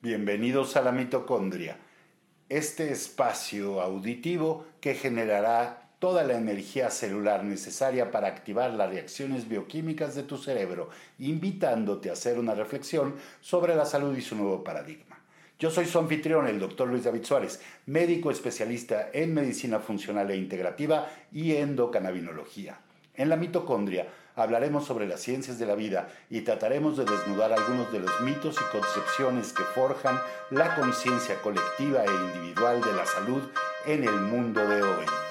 Bienvenidos a la mitocondria, este espacio auditivo que generará toda la energía celular necesaria para activar las reacciones bioquímicas de tu cerebro, invitándote a hacer una reflexión sobre la salud y su nuevo paradigma. Yo soy su anfitrión, el doctor Luis David Suárez, médico especialista en medicina funcional e integrativa y endocannabinología. En la mitocondria hablaremos sobre las ciencias de la vida y trataremos de desnudar algunos de los mitos y concepciones que forjan la conciencia colectiva e individual de la salud en el mundo de hoy.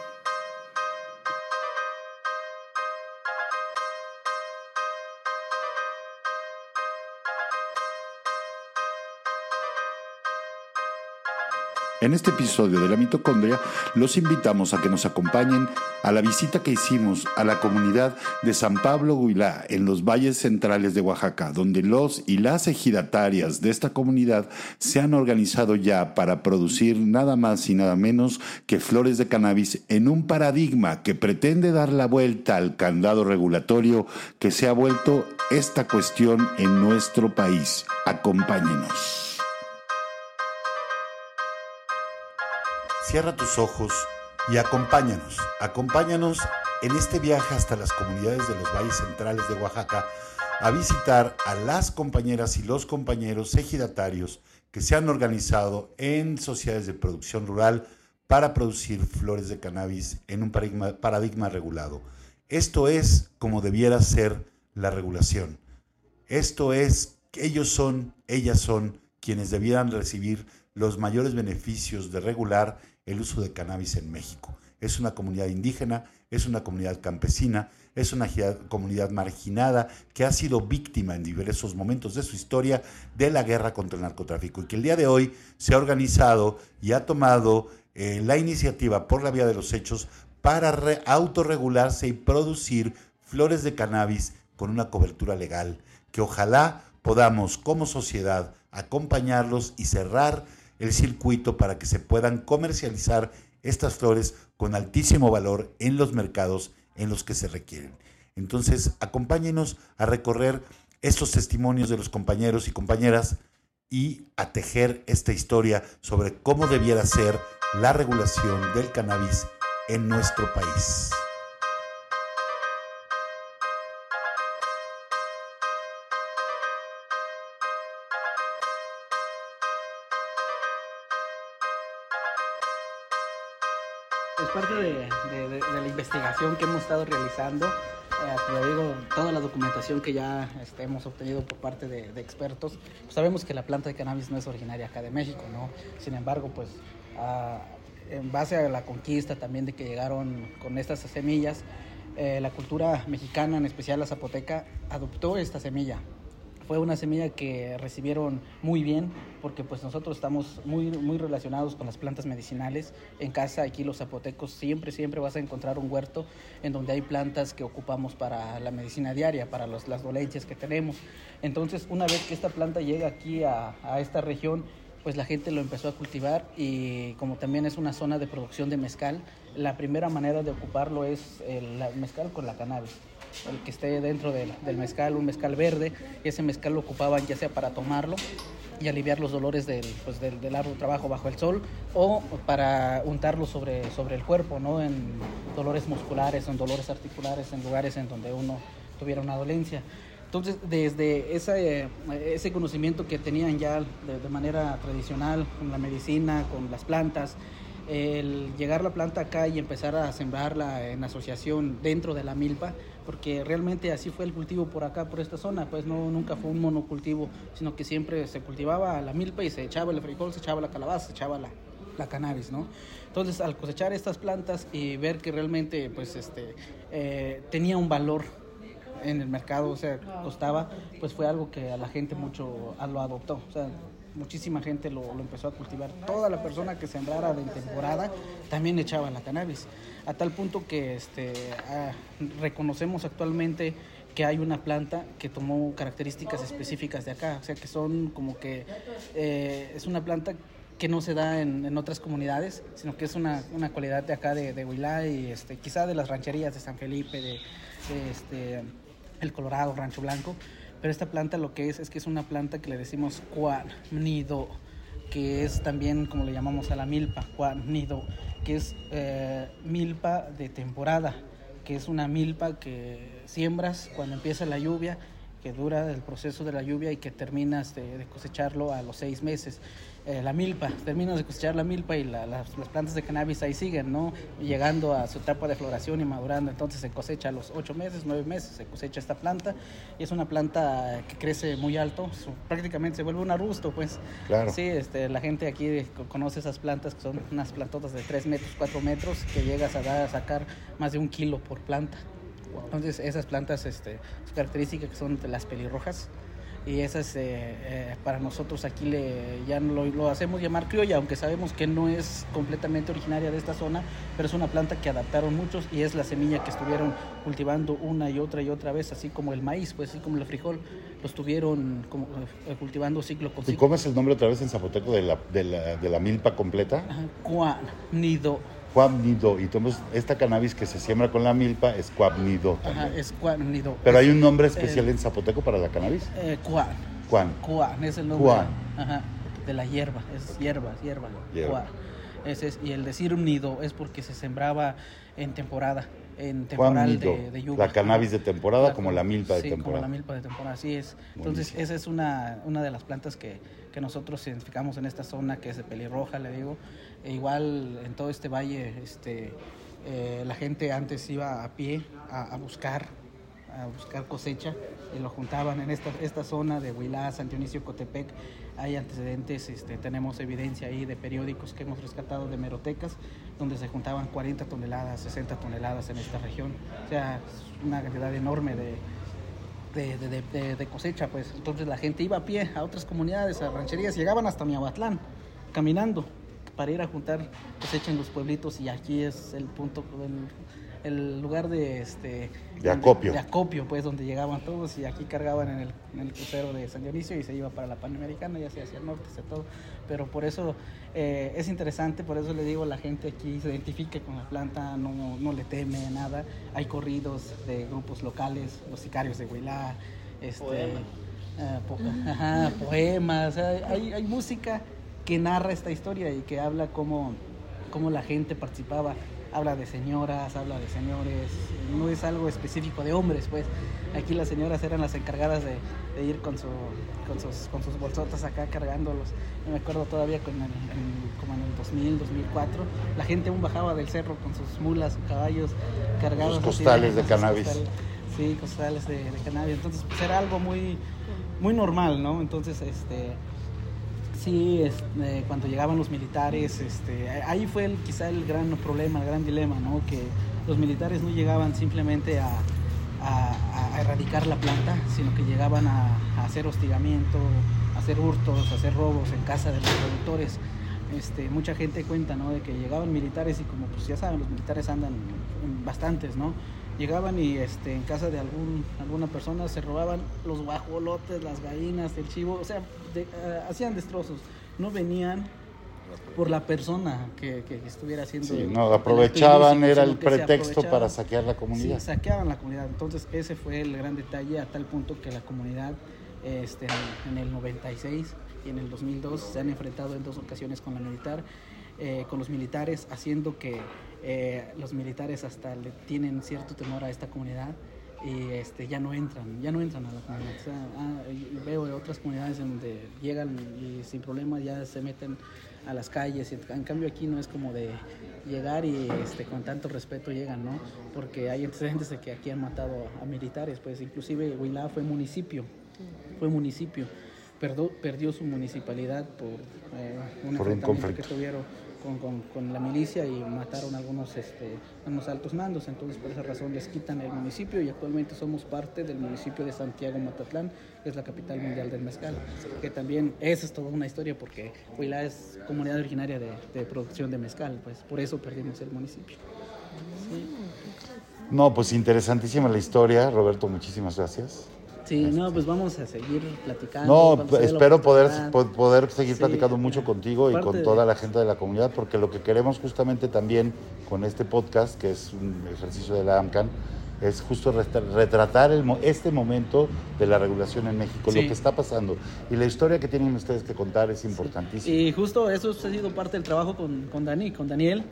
En este episodio de la mitocondria los invitamos a que nos acompañen a la visita que hicimos a la comunidad de San Pablo Huilá en los valles centrales de Oaxaca, donde los y las ejidatarias de esta comunidad se han organizado ya para producir nada más y nada menos que flores de cannabis en un paradigma que pretende dar la vuelta al candado regulatorio que se ha vuelto esta cuestión en nuestro país. Acompáñenos. Cierra tus ojos y acompáñanos, acompáñanos en este viaje hasta las comunidades de los valles centrales de Oaxaca a visitar a las compañeras y los compañeros ejidatarios que se han organizado en sociedades de producción rural para producir flores de cannabis en un paradigma, regulado. Esto es como debiera ser la regulación. Esto es, ellos son, ellas son quienes debieran recibir los mayores beneficios de regular el uso de cannabis en México. Es una comunidad indígena, es una comunidad campesina, es una comunidad marginada que ha sido víctima en diversos momentos de su historia de la guerra contra el narcotráfico y que el día de hoy se ha organizado y ha tomado eh, la iniciativa por la vía de los hechos para autorregularse y producir flores de cannabis con una cobertura legal, que ojalá podamos como sociedad acompañarlos y cerrar el circuito para que se puedan comercializar estas flores con altísimo valor en los mercados en los que se requieren. Entonces, acompáñenos a recorrer estos testimonios de los compañeros y compañeras y a tejer esta historia sobre cómo debiera ser la regulación del cannabis en nuestro país. Investigación que hemos estado realizando. Eh, digo, toda la documentación que ya este, hemos obtenido por parte de, expertos. Pues sabemos que la planta de cannabis no es originaria acá de México, ¿no? Sin embargo, pues en base a la conquista también de que llegaron con estas semillas, eh, la cultura mexicana, en especial la zapoteca, adoptó esta semilla fue una semilla que recibieron muy bien porque pues nosotros estamos muy, muy relacionados con las plantas medicinales. En casa aquí los zapotecos siempre, siempre vas a encontrar un huerto en donde hay plantas que ocupamos para la medicina diaria, para las dolencias que tenemos. Entonces una vez que esta planta llega aquí a, a esta región, pues la gente lo empezó a cultivar y como también es una zona de producción de mezcal, la primera manera de ocuparlo es el mezcal con la cannabis el que esté dentro del, mezcal, un mezcal verde, y ese mezcal lo ocupaban ya sea para tomarlo y aliviar los dolores del, pues del, del arduo trabajo bajo el sol o para untarlo sobre, sobre el cuerpo, ¿no? en dolores musculares, en dolores articulares, en lugares en donde uno tuviera una dolencia. Entonces, desde ese, ese conocimiento que tenían ya de, de manera tradicional con la medicina, con las plantas, el llegar la planta acá y empezar a sembrarla en asociación dentro de la milpa, porque realmente así fue el cultivo por acá, por esta zona, pues no nunca fue un monocultivo, sino que siempre se cultivaba la milpa y se echaba el frijol, se echaba la calabaza, se echaba la, la cannabis, ¿no? Entonces, al cosechar estas plantas y ver que realmente, pues, este, eh, tenía un valor en el mercado, o sea, costaba, pues fue algo que a la gente mucho lo adoptó, muchísima gente lo, empezó a cultivar. Toda la persona que sembrara de temporada también echaba la cannabis. A tal punto que este, reconocemos actualmente que hay una planta que tomó características específicas de acá. O sea, que son como que eh, es una planta que no se da en, otras comunidades, sino que es una, una cualidad de acá de, de Huilá y este, quizá de las rancherías de San Felipe, de, este, El Colorado, Rancho Blanco, Pero esta planta lo que es es que es una planta que le decimos nido que es también como le llamamos a la milpa, nido que es eh, milpa de temporada, que es una milpa que siembras cuando empieza la lluvia, que dura el proceso de la lluvia y que terminas de cosecharlo a los seis meses. Eh, la milpa, terminas de cosechar la milpa y las, plantas de cannabis ahí siguen, ¿no? Llegando a su etapa de floración y madurando, entonces se cosecha a los ocho meses, nueve meses, se cosecha esta planta y es una planta que crece muy alto, prácticamente se vuelve un arbusto, pues. Claro. Sí, este, la gente aquí conoce esas plantas que son unas plantotas de tres metros, cuatro metros, que llegas a, dar, a sacar más de un kilo por planta. Entonces esas plantas, este, su característica que son las pelirrojas, y esas eh, eh, para nosotros aquí le, ya lo, lo, hacemos llamar criolla, aunque sabemos que no es completamente originaria de esta zona, pero es una planta que adaptaron muchos y es la semilla que estuvieron cultivando una y otra y otra vez, así como el maíz, pues así como el frijol, lo estuvieron como, eh, cultivando ciclo con ciclo. ¿Y cómo es el nombre otra vez en zapoteco de la, de la, de la milpa completa? Cuan, nido. Cuabnido. Y entonces esta cannabis que se siembra con la milpa es cuabnido. Ajá, es cuabnido. Pero hay un nombre especial en zapoteco para la cannabis. Eh, cuan. Cuan. Cuan es el nombre. Ajá, de la hierba, es hierba, hierba. hierba. Ese es, y el decir nido es porque se sembraba en temporada, en temporal de, de, lluvia. La cannabis de temporada como la milpa de sí, temporada. como la milpa de temporada, así es. Entonces esa es una, una de las plantas que, que nosotros identificamos en esta zona, que es de pelirroja, le digo, e igual en todo este valle, este, eh, la gente antes iba a pie a, buscar a buscar cosecha y lo juntaban en esta, esta zona de Huilá, San Dionisio, Cotepec. Hay antecedentes, este, tenemos evidencia ahí de periódicos que hemos rescatado de merotecas, donde se juntaban 40 toneladas, 60 toneladas en esta región. O sea, una cantidad enorme de, de, de, de, cosecha, pues. Entonces la gente iba a pie a otras comunidades, a rancherías, llegaban hasta Miahuatlán, caminando para ir a juntar cosecha en los pueblitos y aquí es el punto, el, el lugar de este de acopio. De, acopio, pues, donde llegaban todos y aquí cargaban en el, en el, crucero de San Dionisio y se iba para la Panamericana, ya sea hacia el norte, hacia todo. Pero por eso eh, es interesante, por eso le digo, la gente aquí se identifica con la planta, no, no le teme nada. Hay corridos de grupos locales, los sicarios de Huilá, este, poemas, uh, poemas hay, hay música que narra esta historia y que habla cómo, cómo la gente participaba. Habla de señoras, habla de señores, no es algo específico de hombres, pues. Aquí las señoras eran las encargadas de, ir con, su, con, sus, con sus bolsotas acá cargándolos. Yo me acuerdo todavía con como en el 2000, 2004, la gente aún bajaba del cerro con sus mulas, caballos cargados. Los costales de, cannabis. sí, costales de, de, cannabis. Entonces, pues era algo muy, muy normal, ¿no? Entonces, este sí, este, cuando llegaban los militares, este, ahí fue el, quizá el gran problema, el gran dilema, ¿no? Que los militares no llegaban simplemente a, erradicar la planta, sino que llegaban a, hacer hostigamiento, a hacer hurtos, a hacer robos en casa de los productores. Este, mucha gente cuenta, ¿no? De que llegaban militares y como pues ya saben, los militares andan bastantes, ¿no? Llegaban y este, en casa de algún, alguna persona se robaban los guajolotes, las gallinas, el chivo, o sea, eh, hacían destrozos. No venían por la persona que, estuviera haciendo. Sí, no, aprovechaban, era el pretexto para saquear la comunidad. Sí, saqueaban la comunidad. Entonces, ese fue el gran detalle, a tal punto que la comunidad este, en el 96 y en el 2002 se han enfrentado en dos ocasiones con la militar, eh, con los militares, haciendo que eh, los militares hasta le tienen cierto temor a esta comunidad y este, ya no entran, ya no entran a la comunidad. Ah, veo otras comunidades donde llegan y sin problema ya se meten a las calles. En cambio aquí no es como de llegar y este, con tanto respeto llegan, ¿no? Porque hay antecedentes de que aquí han matado a, militares, pues inclusive Huilá fue municipio, fue municipio. Perdió, perdió su municipalidad por, eh, un por que tuvieron con, con, la milicia y mataron algunos, este, unos altos mandos. Entonces, por esa razón les quitan el municipio y actualmente somos parte del municipio de Santiago Matatlán, que es la capital mundial del mezcal. Que también esa es toda una historia porque Huila es comunidad originaria de producción de mezcal, pues por eso perdimos el municipio. No, pues interesantísima la historia, Roberto, muchísimas gracias. Sí, no, pues vamos a seguir platicando. No, espero poder, poder seguir platicando mucho contigo y con toda la gente de la comunidad, porque lo que queremos justamente también con este podcast, que es un ejercicio de la AMCAN, es justo retratar este momento de la regulación en México, lo que está pasando. Y la historia que tienen ustedes que contar es importantísima. Y justo eso ha sido parte del trabajo con, con Dani, con Daniel,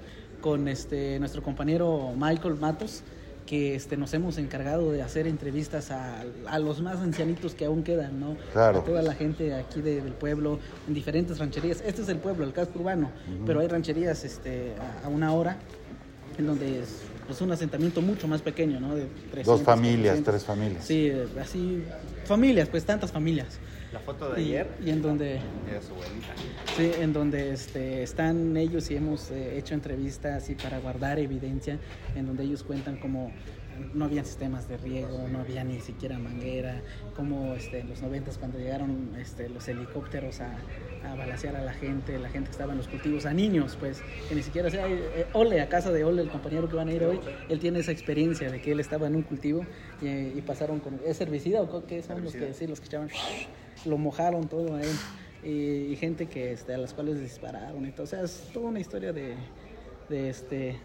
con este, nuestro compañero Michael Matos que este, nos hemos encargado de hacer entrevistas a, a, los más ancianitos que aún quedan, ¿no? Claro. A toda la gente aquí del pueblo, en diferentes rancherías. Este es el pueblo, el casco urbano, pero hay rancherías este, a, una hora, en donde es pues, un asentamiento mucho más pequeño, ¿no? De Dos familias, tres familias. Sí, así, familias, pues tantas familias. La foto de ayer. Y en donde. Era su abuelita. Sí, en donde este, están ellos y hemos eh, hecho entrevistas y para guardar evidencia, en donde ellos cuentan cómo no había sistemas de riego, no había ni siquiera manguera, como este, en los noventas cuando llegaron este, los helicópteros a, a balasear a la gente, la gente que estaba en los cultivos, a niños, pues, que ni siquiera sea, eh, Ole, a casa de Ole, el compañero que van a ir hoy, él tiene esa experiencia de que él estaba en un cultivo y, pasaron con, ¿es herbicida o qué son los que, sí, los que echaban lo mojaron todo a él. Y, gente que este, a las cuales dispararon y todo. O sea, es toda una historia de, de este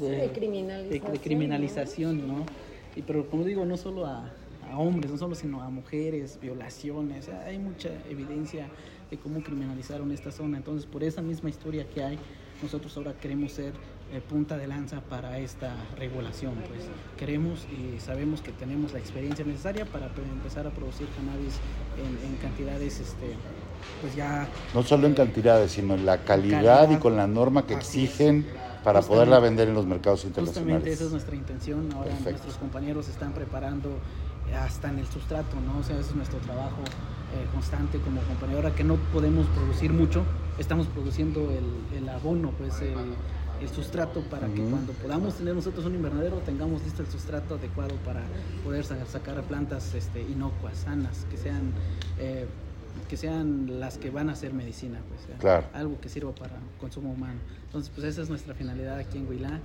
de, criminalización, de, criminalización, ¿no? Y pero como digo, no solo a, a hombres, no solo sino a mujeres, violaciones, hay mucha evidencia de cómo criminalizaron esta zona. Entonces, por esa misma historia que hay, nosotros ahora queremos ser eh, punta de lanza para esta regulación. Pues queremos y sabemos que tenemos la experiencia necesaria para empezar a producir cannabis en, cantidades, este, pues ya... No solo en cantidades, sino en la calidad, y con la norma que exigen para poderla vender en los mercados internacionales. Justamente esa es nuestra intención. Ahora nuestros compañeros están preparando hasta en el sustrato, ¿no? O sea, ese es nuestro trabajo eh, constante como compañero. Ahora que no podemos producir mucho, estamos produciendo el, el abono, pues el el sustrato para que cuando podamos tener nosotros un invernadero tengamos listo el sustrato adecuado para poder sacar plantas este, inocuas, sanas, que sean, eh, que sean las que van a ser medicina, pues, algo que sirva para consumo humano. Entonces, pues esa es nuestra finalidad aquí en Huilá.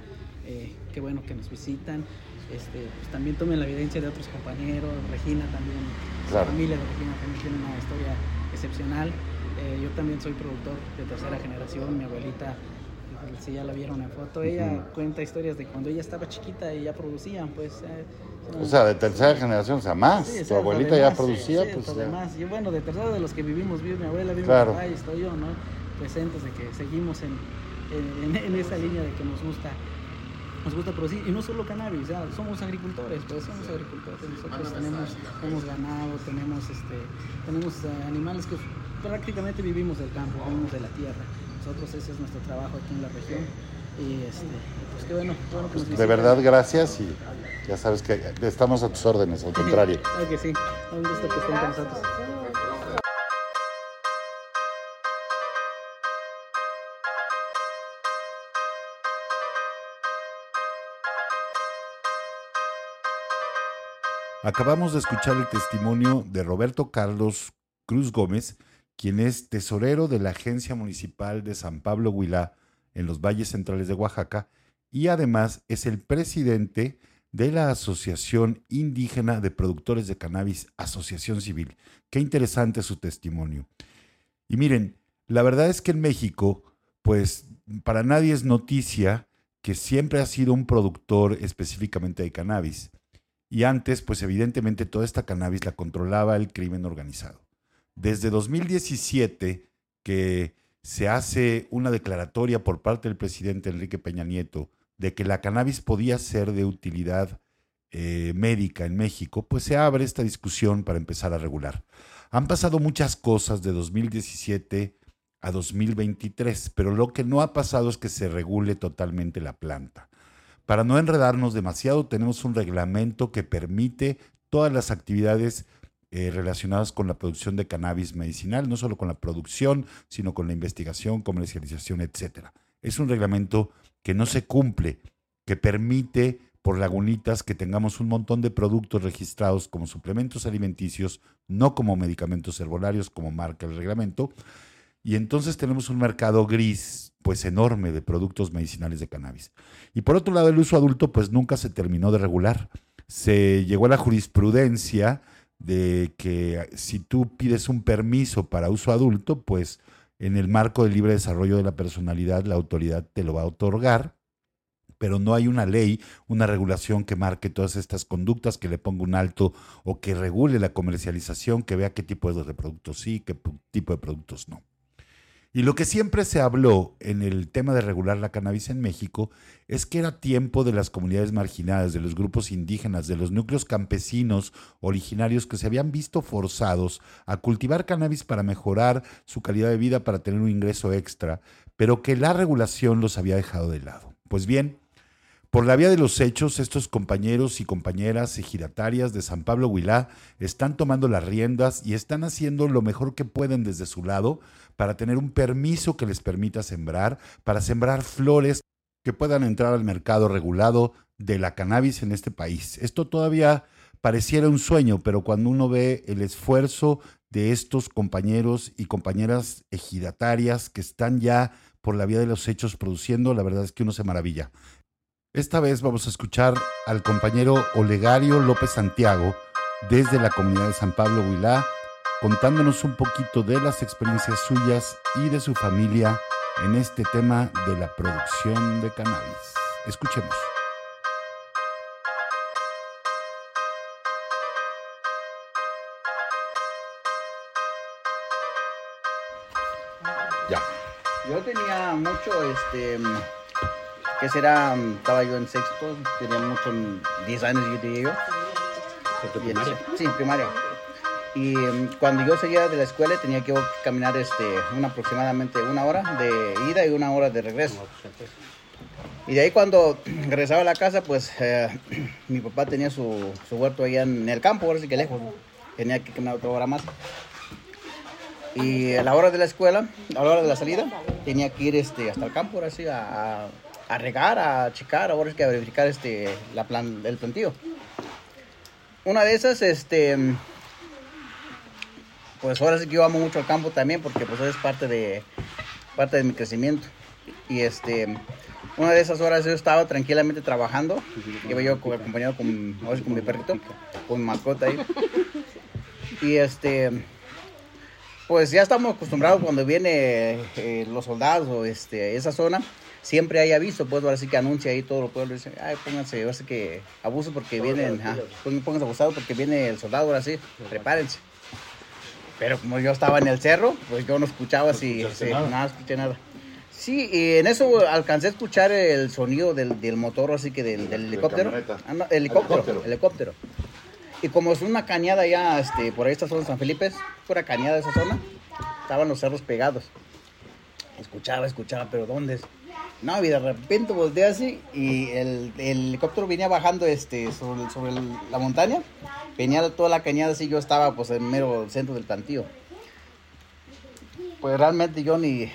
Eh, qué bueno que nos visitan. Este, pues también tomen la evidencia de otros compañeros, Regina también, la familia de Regina también tiene una historia excepcional. Eh, yo también soy productor de tercera generación, mi abuelita si ya la vieron en foto, ella cuenta historias de cuando ella estaba chiquita y ya producían, pues. Eh, o sea, de tercera generación, o sea, más. tu abuelita ya producía, pues. Además, y bueno, de tercera de los que vivimos, vive mi abuela, vive mi papá y estoy yo, ¿no? Presentes de que seguimos en, en, esa línea de que nos gusta nos gusta producir, y no solo cannabis, ya, somos agricultores, pues somos agricultores, nosotros tenemos, tenemos ganado, tenemos, este, tenemos eh, animales que prácticamente vivimos del campo, vivimos de la tierra. Nosotros ese es nuestro trabajo aquí en la región. Y este, pues qué bueno, bueno que nos De verdad, gracias y ya sabes que estamos a tus órdenes, al contrario. claro que sí, un gusto que estén con nosotros. Acabamos de escuchar el testimonio de Roberto Carlos Cruz Gómez, quien es tesorero de la Agencia Municipal de San Pablo Huilá en los valles centrales de Oaxaca y además es el presidente de la Asociación Indígena de Productores de Cannabis, Asociación Civil. Qué interesante su testimonio. Y miren, la verdad es que en México, pues para nadie es noticia que siempre ha sido un productor específicamente de cannabis. Y antes, pues evidentemente toda esta cannabis la controlaba el crimen organizado. Desde 2017, que se hace una declaratoria por parte del presidente Enrique Peña Nieto de que la cannabis podía ser de utilidad eh, médica en México, pues se abre esta discusión para empezar a regular. Han pasado muchas cosas de 2017 a 2023, pero lo que no ha pasado es que se regule totalmente la planta. Para no enredarnos demasiado, tenemos un reglamento que permite todas las actividades eh, relacionadas con la producción de cannabis medicinal, no solo con la producción, sino con la investigación, comercialización, etc. Es un reglamento que no se cumple, que permite por lagunitas que tengamos un montón de productos registrados como suplementos alimenticios, no como medicamentos herbolarios, como marca el reglamento. Y entonces tenemos un mercado gris, pues enorme, de productos medicinales de cannabis. Y por otro lado, el uso adulto, pues nunca se terminó de regular. Se llegó a la jurisprudencia de que si tú pides un permiso para uso adulto, pues en el marco del libre desarrollo de la personalidad, la autoridad te lo va a otorgar, pero no hay una ley, una regulación que marque todas estas conductas, que le ponga un alto o que regule la comercialización, que vea qué tipo de productos sí, qué tipo de productos no. Y lo que siempre se habló en el tema de regular la cannabis en México es que era tiempo de las comunidades marginadas, de los grupos indígenas, de los núcleos campesinos originarios que se habían visto forzados a cultivar cannabis para mejorar su calidad de vida, para tener un ingreso extra, pero que la regulación los había dejado de lado. Pues bien, por la vía de los hechos, estos compañeros y compañeras ejidatarias de San Pablo Huilá están tomando las riendas y están haciendo lo mejor que pueden desde su lado para tener un permiso que les permita sembrar, para sembrar flores que puedan entrar al mercado regulado de la cannabis en este país. Esto todavía pareciera un sueño, pero cuando uno ve el esfuerzo de estos compañeros y compañeras ejidatarias que están ya por la vía de los hechos produciendo, la verdad es que uno se maravilla. Esta vez vamos a escuchar al compañero Olegario López Santiago desde la comunidad de San Pablo Huilá, contándonos un poquito de las experiencias suyas y de su familia en este tema de la producción de cannabis. Escuchemos. Ya. Yo tenía mucho este que será, estaba yo en sexto, tenía mucho, 10 años yo diría yo. primaria? Sí, primaria. Y em, cuando yo salía de la escuela tenía que caminar este, una, aproximadamente una hora de ida y una hora de regreso. Y de ahí cuando regresaba a la casa, pues eh, mi papá tenía su, su, huerto allá en el campo, ahora sí que lejos. Tenía que caminar otra hora más. Y a la hora de la escuela, a la hora de la salida, tenía que ir este, hasta el campo, ahora sí, a a regar, a checar, ahora es que a verificar este, la plan, el plantío. Una de esas, este, pues ahora sí que yo amo mucho el campo también porque pues es parte de, parte de mi crecimiento. Y este, una de esas horas yo estaba tranquilamente trabajando, iba yo acompañado con, con mi perrito, con mi mascota ahí. Y este, pues ya estamos acostumbrados cuando viene eh, los soldados o este, esa zona, siempre hay aviso, pues ahora sí que anuncia ahí todo el pueblo, dice, ay, pónganse, ahora sí que abuso porque vienen, ajá, pónganse abusados porque viene el soldado, ahora sí, prepárense. Pero como yo estaba en el cerro, pues yo no escuchaba si, nada. nada, escuché nada. Sí, y en eso alcancé a escuchar el sonido del, del motor, así que del, del helicóptero. Ah, helicóptero, helicóptero. Y como es una cañada ya, este, por ahí esta zona de San Felipe, pura cañada esa zona, estaban los cerros pegados. Escuchaba, escuchaba, pero ¿dónde es? No, y de repente volteé así y el, helicóptero venía bajando este, sobre, la montaña. Venía toda la cañada así, yo estaba pues en mero centro del plantío. Pues realmente yo ni...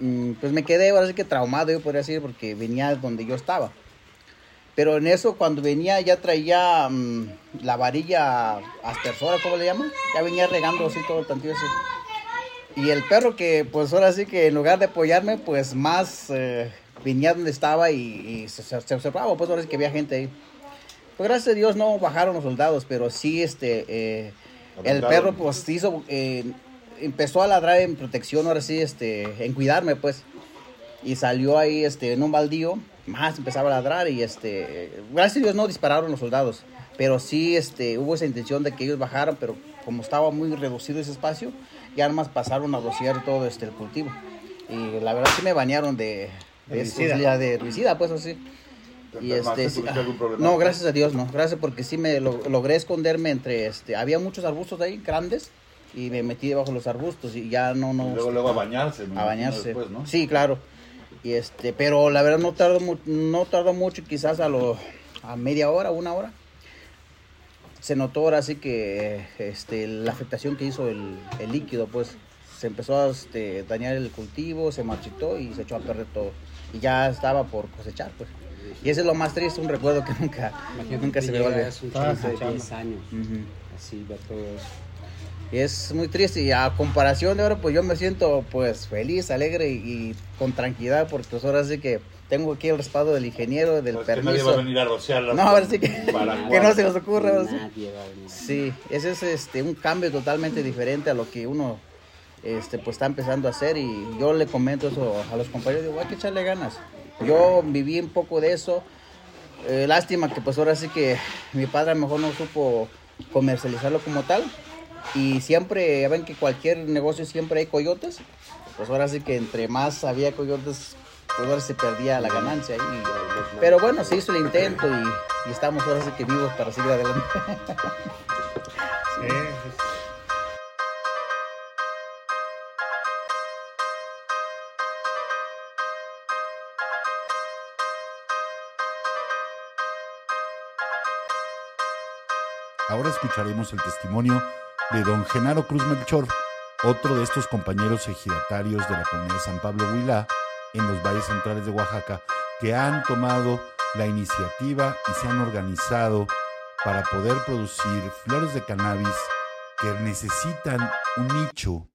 Mm, pues me quedé ahora sí que traumado, yo podría decir, porque venía donde yo estaba. Pero en eso, cuando venía, ya traía mm, la varilla aspersora, ¿cómo le llaman? Ya venía regando así todo el plantío así. Y el perro que, pues ahora sí que en lugar de apoyarme, pues más eh, venía donde estaba y, se, observaba, pues ahora sí que había gente ahí. Pues gracias a Dios no bajaron los soldados, pero sí este, eh, el perro pues hizo, eh, empezó a ladrar en protección, ahora sí, este, en cuidarme pues. Y salió ahí este, en un baldío, más empezaba a ladrar y este, gracias a Dios no dispararon los soldados, pero sí este, hubo esa intención de que ellos bajaran, pero como estaba muy reducido ese espacio, ya más pasaron a rociar todo este, el cultivo. Y la verdad sí me bañaron de, de, de herbicida, pues así. Y este, no, gracias a Dios no, gracias porque sí me logré esconderme entre, este, había muchos arbustos ahí grandes y me metí debajo de los arbustos y ya no, no. luego, luego a bañarse. A bañarse. Sí, claro. Y este, pero la verdad no tardó, no tardó mucho, quizás a lo, a media hora, una hora se notó ahora sí que este, la afectación que hizo el, líquido, pues se empezó a este, dañar el cultivo, se marchitó y se echó a perder todo. Y ya estaba por cosechar, pues. Y ese es lo más triste, un recuerdo que nunca, nunca se me va a olvidar. 10 años, así ver todo eso. Y es muy triste y a comparación de ahora, pues yo me siento pues feliz, alegre y, con tranquilidad porque pues ahora sí que tengo aquí el respaldo del ingeniero, del pues permiso. nadie va a venir a rociarlas. No, ahora sí que, que no se nos ocurra. Sí, ese es este, un cambio totalmente diferente a lo que uno este, pues está empezando a hacer y yo le comento eso a los compañeros, digo, hay que echarle ganas. Yo viví un poco de eso. Eh, lástima que pues ahora sí que mi padre a lo mejor no supo comercializarlo como tal. Y siempre, ya ven que cualquier negocio siempre hay coyotes. Pues ahora sí que entre más había coyotes, pues ahora se perdía la ganancia. pero bueno, se hizo el intento y, y, estamos ahora sí que vivos para seguir adelante. sí. Ahora escucharemos el testimonio de don Genaro Cruz Melchor, otro de estos compañeros ejidatarios de la comunidad de San Pablo Huilá, en los valles centrales de Oaxaca, que han tomado la iniciativa y se han organizado para poder producir flores de cannabis que necesitan un nicho,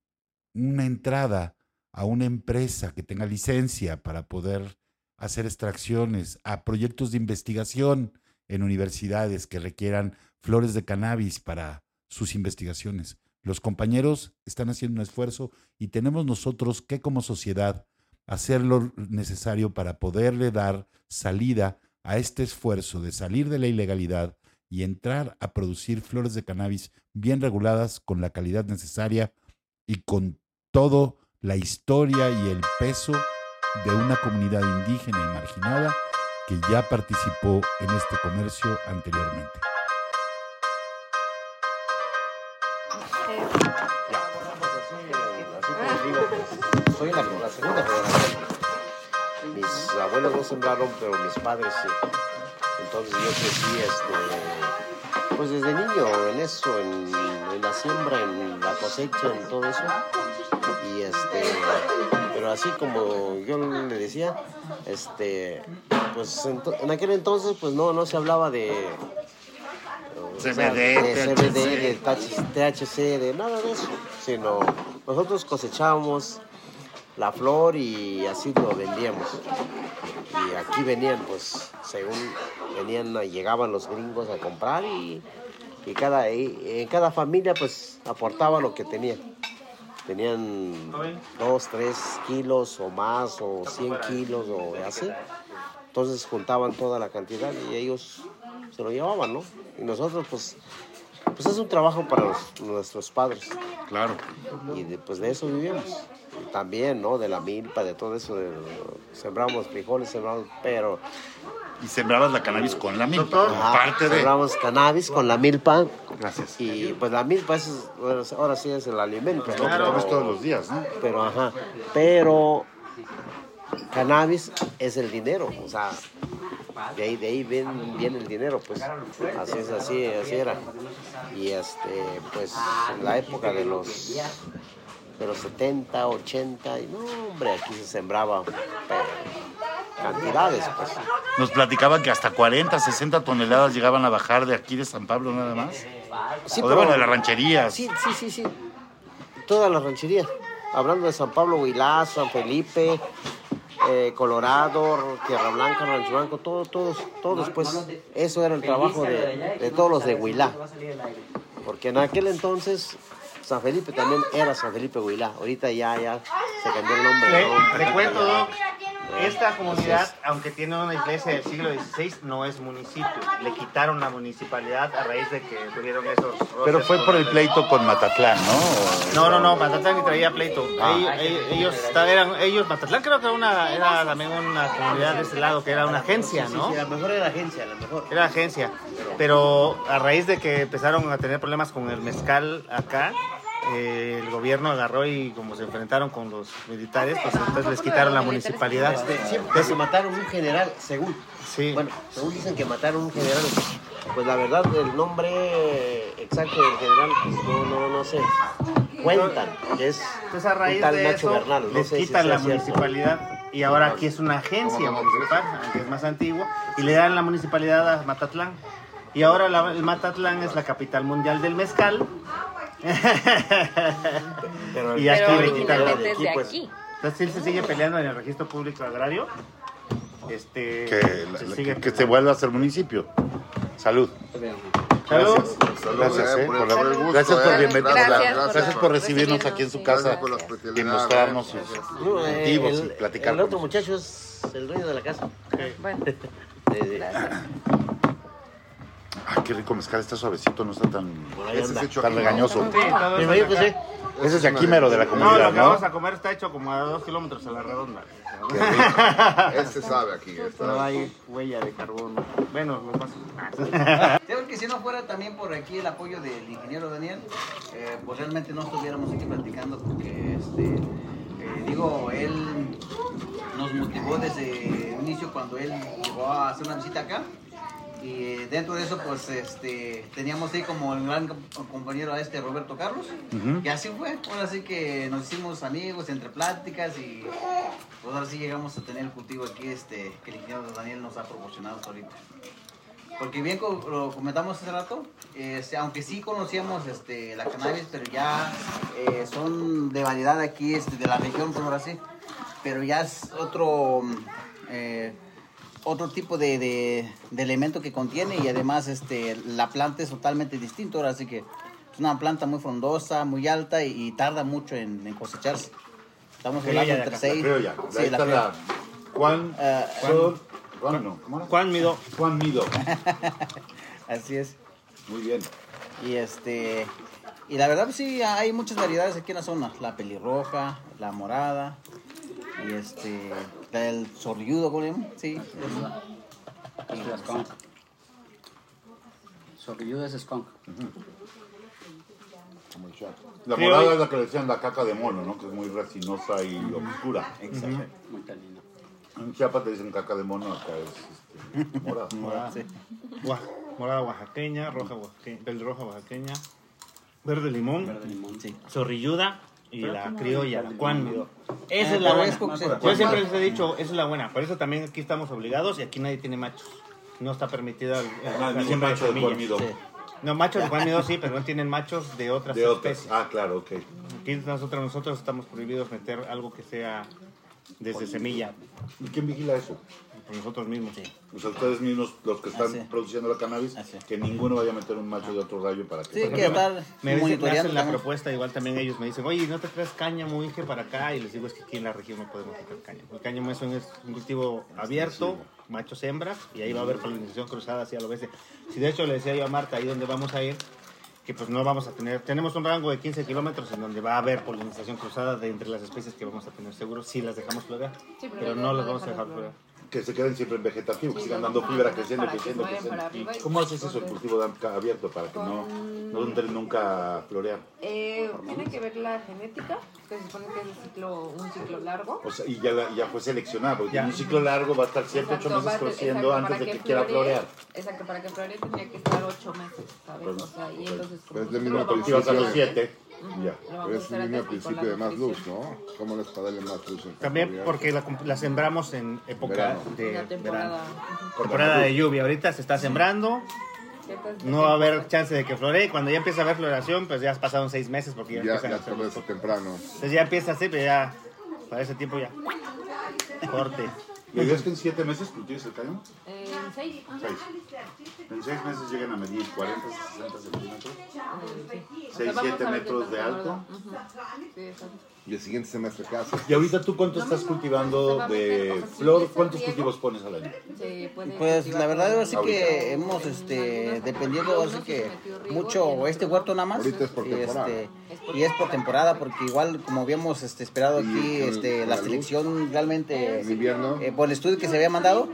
una entrada a una empresa que tenga licencia para poder hacer extracciones, a proyectos de investigación en universidades que requieran flores de cannabis para sus investigaciones. Los compañeros están haciendo un esfuerzo y tenemos nosotros que como sociedad hacer lo necesario para poderle dar salida a este esfuerzo de salir de la ilegalidad y entrar a producir flores de cannabis bien reguladas con la calidad necesaria y con todo la historia y el peso de una comunidad indígena y marginada que ya participó en este comercio anteriormente. soy la, la segunda. Mis abuelos no sembraron, pero mis padres sí. Entonces yo crecí este, pues desde niño en eso, en, en, la siembra, en la cosecha, en todo eso. Y este, pero así como yo le decía, este, pues en, en aquel entonces pues no, no se hablaba de CBD, de CBD, de THC, de nada de eso, sino nosotros cosechábamos la flor y así lo vendíamos. Y aquí venían, pues, según venían, llegaban los gringos a comprar y, y cada, en cada familia, pues, aportaba lo que tenía. Tenían dos, tres kilos o más, o 100 kilos o así. Entonces juntaban toda la cantidad y ellos se lo llevaban, ¿no? Y nosotros, pues, pues es un trabajo para nuestros padres. Claro. Y pues de eso vivimos también, ¿no? De la milpa, de todo eso. De, sembramos frijoles, sembramos, pero... Y sembrabas la cannabis con la milpa, parte de... Sembramos cannabis con la milpa. Gracias. Y pues la milpa es, ahora sí es el alimento, ¿no? Claro. todos los días, ¿no? Pero, ajá, pero cannabis es el dinero, o sea, de ahí, de ahí viene, el dinero, pues así es, así, así era. Y este, pues en la época de los de los 70, 80, y no, hombre, aquí se sembraba cantidades, pues. Nos platicaban que hasta 40, 60 toneladas llegaban a bajar de aquí de San Pablo nada más. Sí, o de, bueno, de la ranchería. Sí, sí, sí, sí. Toda la ranchería. Hablando de San Pablo, Huilá, San Felipe, eh, Colorado, Tierra Blanca, Rancho Blanco, todos, todos, todos, pues eso era el trabajo de, de todos los de Huilá. Porque en aquel entonces San Felipe también era San Felipe Huilá. Ahorita ya, ya se cambió el nombre. Le, le cuento, Doc, esta comunidad, aunque tiene una iglesia del siglo XVI, no es municipio. Le quitaron la municipalidad a raíz de que tuvieron esos... Pero fue por el pleito con Matatlán, ¿no? No, no, no, Matatlán ni traía pleito. Ah. Ellos, ellos, eran, ellos, Matatlán creo que era, una, era también una comunidad de este lado, que era una agencia, ¿no? Sí, sí, a lo mejor era agencia, a lo mejor. Era agencia. Pero a raíz de que empezaron a tener problemas con el mezcal acá, eh, el gobierno agarró y como se enfrentaron con los militares, pues entonces les quitaron la municipalidad. Este, siempre se mataron un general, según. Sí. Bueno, según dicen que mataron un general, pues la verdad el nombre exacto del general, pues no, no, no sé. Cuentan que es entonces a raíz de eso, Bernal. les quitan la municipalidad y ahora aquí es una agencia municipal, que es más antigua, y le dan la municipalidad a Matatlán. Y ahora el Matatlán es la capital mundial del mezcal pero, y aquí pero originalmente es de pues. aquí. Entonces, se sigue peleando en el registro público agrario. Este, que, se, que, que se vuelva a ser municipio. Salud. Gracias. Gracias, eh, por, la, gracias por bienvenirnos. Gracias, por, recibirnos aquí en su casa y mostrarnos sus motivos y platicar. El otro muchacho es el dueño de la casa. Bueno. Ay, qué rico mezcal, está suavecito, no está tan, tan regañoso. Sí, Ese es de aquí mero de la comunidad, ¿no? lo que vamos a comer está hecho como a dos kilómetros a la redonda. Este sabe aquí. No hay huella de carbono. Bueno, lo paso. Creo que si no fuera también por aquí el apoyo del ingeniero Daniel, eh, pues realmente no estuviéramos aquí platicando porque, este, eh, digo, él nos motivó desde el inicio cuando él llegó a hacer una visita acá y dentro de eso pues este teníamos ahí como el gran compañero a este Roberto Carlos. Y así fue. Ahora sí que nos hicimos amigos entre pláticas y pues ahora sí llegamos a tener el cultivo aquí este que el ingeniero Daniel nos ha proporcionado ahorita. Porque bien lo comentamos hace rato este, aunque sí conocíamos este la cannabis pero ya eh, son de variedad aquí este, de la región por ahora sí. Pero ya es otro eh, otro tipo de, de, elemento que contiene y además este, la planta es totalmente distinta, ahora sí que es una planta muy frondosa, muy alta y, tarda mucho en, cosecharse. Estamos hablando de entre 6... La sí, la, la Juan, uh, Juan, no, ¿cómo Juan Mido. Juan Mido. Así es. Muy bien. Y este y la verdad pues sí hay muchas variedades aquí en la zona, la pelirroja, la morada y este el sorriudo, ¿cómo le llaman? Sí. Es la skunk. Sorriudo es skunk. La morada es la que le decían la caca de mono, ¿no? Que es muy resinosa y oscura. Exacto. Muy. En Chiapas te dicen caca de mono, acá es este, morada. morada. Sí. morada oaxaqueña, roja oaxaqueña, roja oaxaqueña, verde limón, verde limón sí. zorrilluda, y la criolla, la cuánmido. Esa es la buena. Yo siempre les he dicho, esa es la buena. Por eso también aquí estamos obligados y aquí nadie tiene machos. No está permitido el, el, macho de cuánmido. No, machos de cuánmido sí, pero no tienen machos de otras de especies. Ah, claro, ok. Aquí nosotros, nosotros estamos prohibidos meter algo que sea desde semilla. ¿Y quién vigila eso? Por nosotros mismos. Sí. O sea, ustedes mismos, los que están produciendo la cannabis, que ninguno vaya a meter un macho de otro rayo para que... Sí, que estar me, me hacen la propuesta, igual también ellos me dicen, oye, ¿no te traes cáñamo, Inge, para acá? Y les digo, es que aquí en la región no podemos meter cáñamo. El cáñamo es un, cultivo abierto, machos hembras, y ahí va a haber polinización cruzada, así a lo veces. Si de hecho le decía yo a Marta, ahí donde vamos a ir, que pues no vamos a tener, tenemos un rango de 15 kilómetros en donde va a haber polinización cruzada de entre las especies que vamos a tener seguro si las dejamos florear, pero, no las vamos a dejar florear que se queden siempre en vegetativo, que sigan dando fibra, creciendo, creciendo, creciendo. ¿Cómo haces eso el cultivo abierto para que no, no entren nunca a florear? Eh, tiene que ver la genética, que se supone que es un ciclo, un ciclo largo. O sea, y ya, ya fue seleccionado, porque en un ciclo largo va a estar 7, 8 meses creciendo antes de que, quiera florear. Exacto, para que floree tendría que estar 8 meses, ¿sabes? Pues, o sea, y entonces... Como es mismo a los 7. Ya. Pero es un principio de más luz, ¿no? ¿Cómo les para darle más luz? También porque la, la, sembramos en época de temporada. Temporada de lluvia. Ahorita se está sembrando. No va a haber chance de que floree. Cuando ya empieza a haber floración, pues ya pasaron seis meses porque ya, ya empiezan ya a temprano. Entonces ya empieza así, pero ya para ese tiempo ya. Corte. ¿Y ves que en siete meses cultives el cañón? En seis. En seis meses llegan a medir 40, 60 centímetros. 6, 7 metros de alto. Y el siguiente semestre ¿qué haces? ¿Y ahorita tú cuánto estás cultivando de flor? ¿Cuántos cultivos pones al año? Pues la verdad es que hemos, este, dependiendo, así que mucho este huerto nada más. Ahorita es por temporada. Este, y es por temporada porque igual como habíamos este, esperado aquí este, la selección realmente eh, por el estudio que se había mandado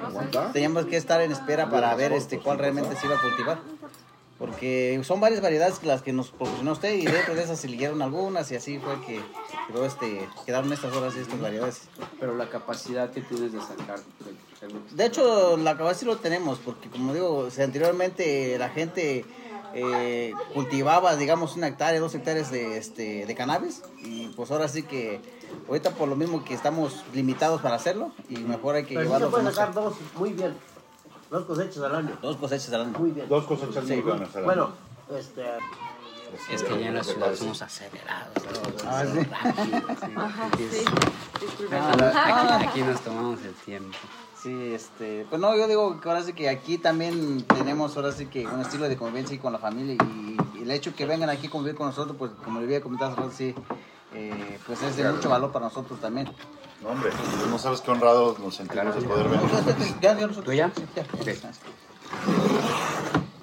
teníamos que estar en espera para ver este cuál realmente se iba a cultivar porque son varias variedades las que nos proporcionó usted y dentro de esas se eligieron algunas y así fue que quedó este, quedaron estas horas estas variedades. Pero la capacidad que tienes de sacar. De hecho, la capacidad lo tenemos porque como digo, anteriormente la gente eh, cultivaba, digamos, una hectárea, dos hectáreas de, este, de cannabis. Y pues ahora sí que, ahorita por lo mismo que estamos limitados para hacerlo, y mejor hay que Pero llevarlo. puede sacar dos, muy bien. Dos cosechas al año. Dos cosechas al año. Muy bien. Dos cosechas muy buenas al año. Bueno, este. Es que ya en la ciudad somos acelerados. Ah, sí. Ajá, sí. aquí, aquí nos tomamos el tiempo. Sí, este, pues no, yo digo que ahora sí que aquí también tenemos ahora sí que un estilo de convivencia con la familia y, el hecho que vengan aquí a convivir con nosotros, pues como le había comentado hace sí, eh, pues es de mucho valor para nosotros también. No, hombre, pues no sabes qué honrados nos sentimos de poder venir. Ya, ya nosotros. ya?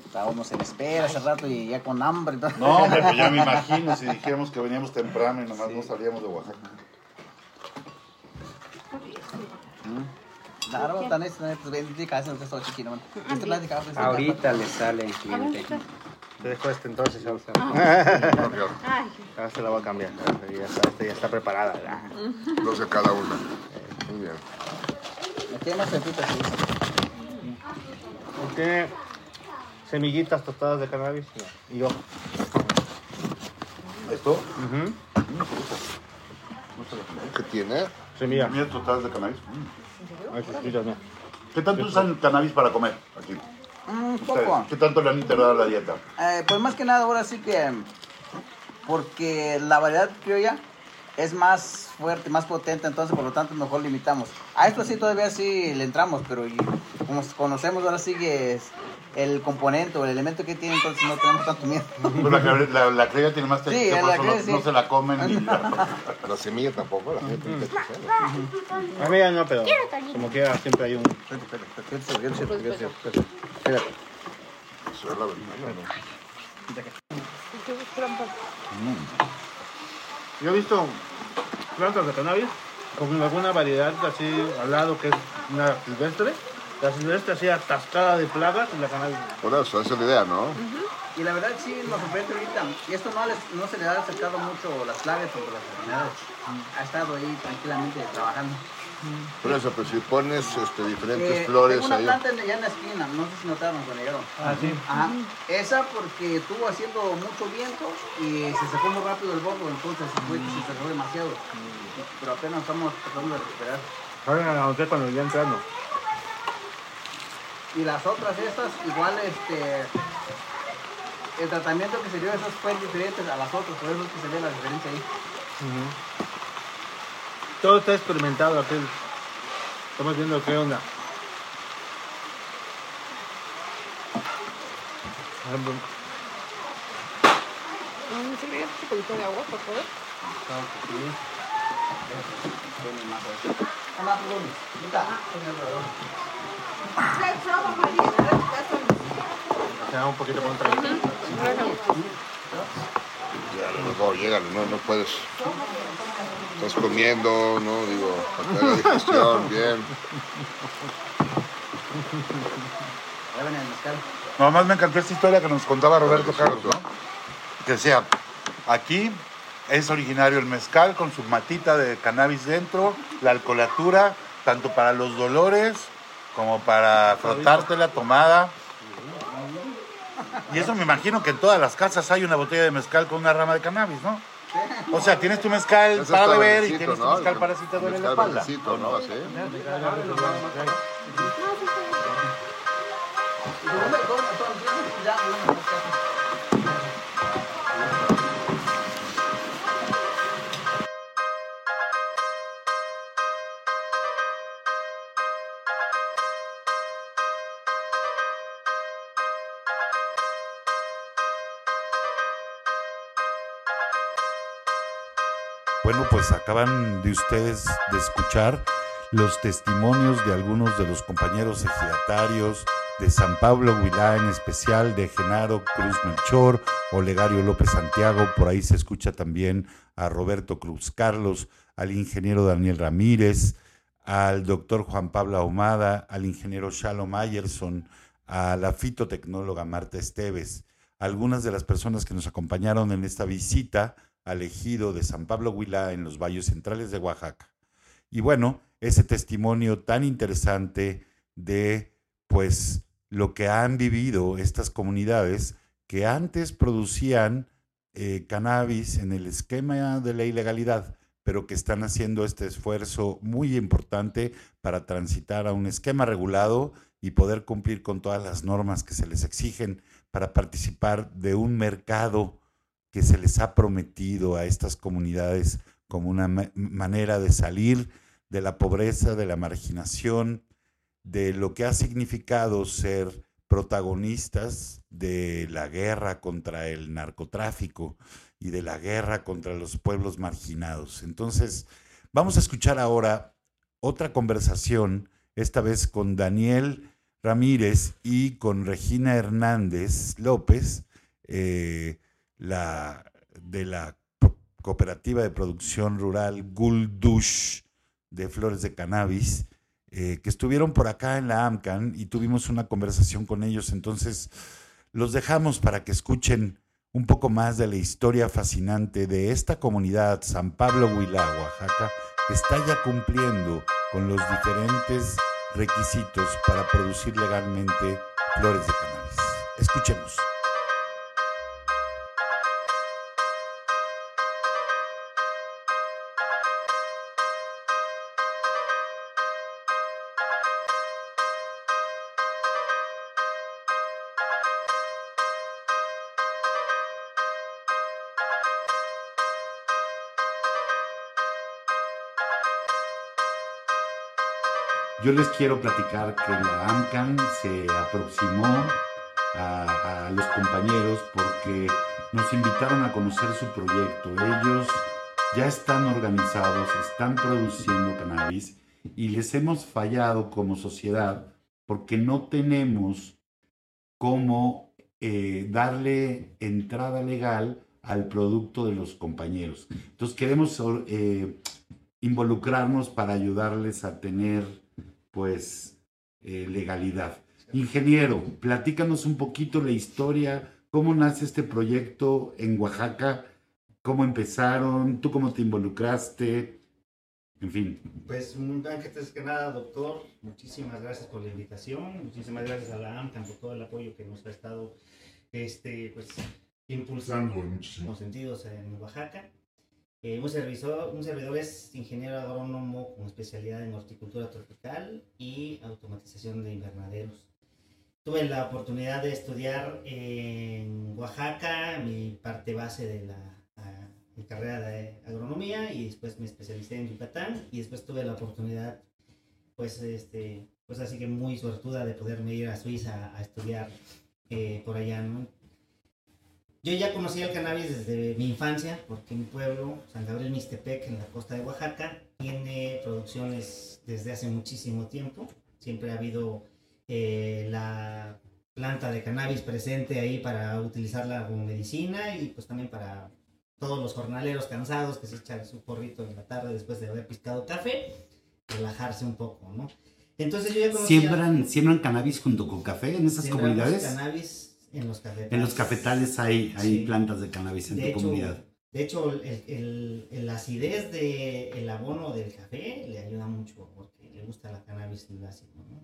Estábamos en espera hace rato y ya con hambre. No, hombre, pues ya me imagino si dijéramos que veníamos temprano y nomás no salíamos de Oaxaca. Claro, tan es, pues chiquito. Ahorita le sale el cliente. Te dejo este entonces, Ahora se la voy a cambiar. Ya está, este ya está preparada. Dos de cada una. Muy bien. Tiene más pepitas, Tiene semillitas tostadas de cannabis y yo. ¿Esto? ¿Qué tiene? Semillas. Semillas tostadas de cannabis. ¿Qué tanto usan cannabis para comer aquí? Un poco. ¿Qué tanto le han integrado a la dieta? Eh, pues más que nada ahora sí que porque la variedad criolla es más fuerte, más potente, entonces por lo tanto mejor limitamos. A esto sí todavía sí le entramos, pero como conocemos ahora sí que es el componente o el elemento que tiene, entonces no tenemos tanto miedo. Pues la, la, criolla tiene más textura, sí, por eso no, se la comen. Y la... la semilla tampoco, la gente tiene A mí ya no, pero como quiera siempre hay un... Eso es la verdad. Yo he visto plantas de cannabis con alguna variedad así al lado que es una silvestre la silvestre así atascada de plagas y la cannabis. Por eso, esa es la idea, ¿no? Y la verdad sí nos sorprende ahorita. Y esto no, les, no se le ha acercado mucho las plagas o las enfermedades. Ha estado ahí tranquilamente trabajando. Por eso, pues si pones este, diferentes eh, flores tengo una ahí. planta allá en la esquina, no sé si notaron cuando llegaron. Ah, sí. Ajá. Esa porque estuvo haciendo mucho viento y se sacó muy rápido el bordo, entonces fue que se cerró demasiado. Pero apenas estamos tratando de recuperar. Ahora la noté cuando ya entrando. Y las otras estas, igual este el tratamiento que se dio a esas fue diferente a las otras, por eso es que se ve la diferencia ahí. Todo está experimentado aquí. Estamos viendo qué onda. ¿Se me un poquito de agua, por favor? Claro que sí. Más da un poquito contra No, llégale, no, no puedes. Estás comiendo, ¿no? Digo, para la digestión, bien. Nomás me encantó esta historia que nos contaba Roberto Carlos, ¿no? Que decía, aquí es originario el mezcal con su matita de cannabis dentro, la alcoholatura, tanto para los dolores como para frotarte la tomada. Y eso me imagino que en todas las casas hay una botella de mezcal con una rama de cannabis, ¿no? O sea, tienes tu mezcal para beber y tienes tu mezcal para si te duele la espalda. ¿no? Así. Bueno, pues acaban de ustedes de escuchar los testimonios de algunos de los compañeros ejidatarios de San Pablo Huilá, en especial de Genaro Cruz Melchor, Olegario López Santiago, por ahí se escucha también a Roberto Cruz Carlos, al ingeniero Daniel Ramírez, al doctor Juan Pablo Ahumada, al ingeniero Shalom Ayerson, a la fitotecnóloga Marta Esteves, algunas de las personas que nos acompañaron en esta visita al ejido de San Pablo Huilá en los valles centrales de Oaxaca. Y bueno, ese testimonio tan interesante de pues lo que han vivido estas comunidades que antes producían eh, cannabis en el esquema de la ilegalidad, pero que están haciendo este esfuerzo muy importante para transitar a un esquema regulado y poder cumplir con todas las normas que se les exigen para participar de un mercado que se les ha prometido a estas comunidades como una manera de salir de la pobreza, de la marginación, de lo que ha significado ser protagonistas de la guerra contra el narcotráfico y de la guerra contra los pueblos marginados. Entonces, vamos a escuchar ahora otra conversación, esta vez con Daniel Ramírez y con Regina Hernández López, eh, la, de la cooperativa de producción rural Guldush de flores de cannabis, eh, que estuvieron por acá en la AMCAN y tuvimos una conversación con ellos. Entonces, los dejamos para que escuchen un poco más de la historia fascinante de esta comunidad San Pablo Huila, Oaxaca, que está ya cumpliendo con los diferentes requisitos para producir legalmente flores de cannabis. Escuchemos. Yo les quiero platicar que la AMCAN se aproximó a, los compañeros porque nos invitaron a conocer su proyecto. Ellos ya están organizados, están produciendo cannabis y les hemos fallado como sociedad porque no tenemos cómo eh, darle entrada legal al producto de los compañeros. Entonces queremos eh, involucrarnos para ayudarles a tener pues eh, legalidad. Ingeniero, platícanos un poquito la historia, cómo nace este proyecto en Oaxaca, cómo empezaron, tú cómo te involucraste, en fin. Pues antes que nada, doctor, muchísimas gracias por la invitación, muchísimas gracias a la AMCAN por todo el apoyo que nos ha estado este, pues, impulsando en muchos sentidos en Oaxaca. Eh, un, servidor, un servidor es ingeniero agrónomo con especialidad en horticultura tropical y automatización de invernaderos. Tuve la oportunidad de estudiar en Oaxaca, mi parte base de la carrera de agronomía y después me especialicé en Yucatán y después tuve la oportunidad, pues, este, pues así que muy suertuda de poderme ir a Suiza a estudiar eh, por allá, ¿no? Yo ya conocía el cannabis desde mi infancia, porque mi pueblo, San Gabriel Mixtepec, en la costa de Oaxaca, tiene producciones desde hace muchísimo tiempo. Siempre ha habido eh, la planta de cannabis presente ahí para utilizarla como medicina y pues también para todos los jornaleros cansados que se echan su porrito en la tarde después de haber piscado café, relajarse un poco, ¿no? Entonces yo ya conocía... ¿Siembran, ¿Siembran cannabis junto con café en esas comunidades? cannabis en los cafetales. En los cafetales hay, hay plantas de cannabis en tu comunidad. De hecho, el, el, la acidez del abono del café le ayuda mucho porque le gusta la cannabis el ácido, ¿no?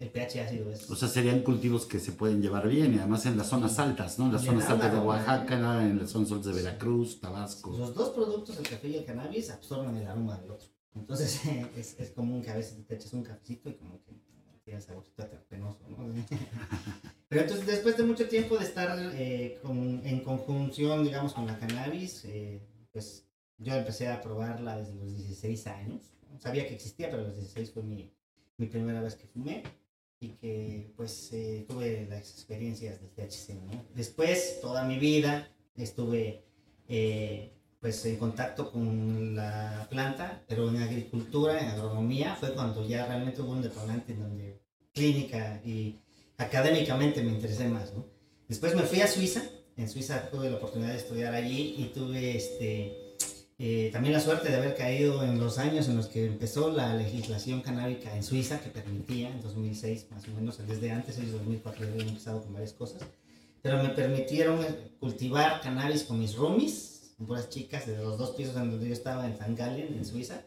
el pH ácido es... O sea, serían cultivos que se pueden llevar bien y además en las zonas altas, ¿no? En las zonas altas de Oaxaca, en las zonas altas de Veracruz, Tabasco. Los dos productos, el café y el cannabis, absorben el aroma del otro. Entonces es, es común que a veces te eches un cafecito y como que tiene saborcito terpenoso, ¿no? Pero entonces, después de mucho tiempo de estar eh, en conjunción, digamos, con la cannabis, eh, pues yo empecé a probarla desde los 16 años. Sabía que existía, pero a los 16 fue mi, mi primera vez que fumé y que pues eh, tuve las experiencias del THC, ¿no? Después, toda mi vida, estuve pues en contacto con la planta, pero en agricultura, en agronomía, fue cuando ya realmente hubo un detonante en donde clínica y académicamente me interesé más, ¿no? Después me fui a Suiza, en Suiza tuve la oportunidad de estudiar allí y tuve este, eh, también la suerte de haber caído en los años en los que empezó la legislación canábica en Suiza, que permitía, en 2006 más o menos, desde antes, en 2004 ya había empezado con varias cosas, pero me permitieron cultivar cannabis con mis roomies, con puras chicas de los dos pisos en donde yo estaba, en St. Gallen, en Suiza,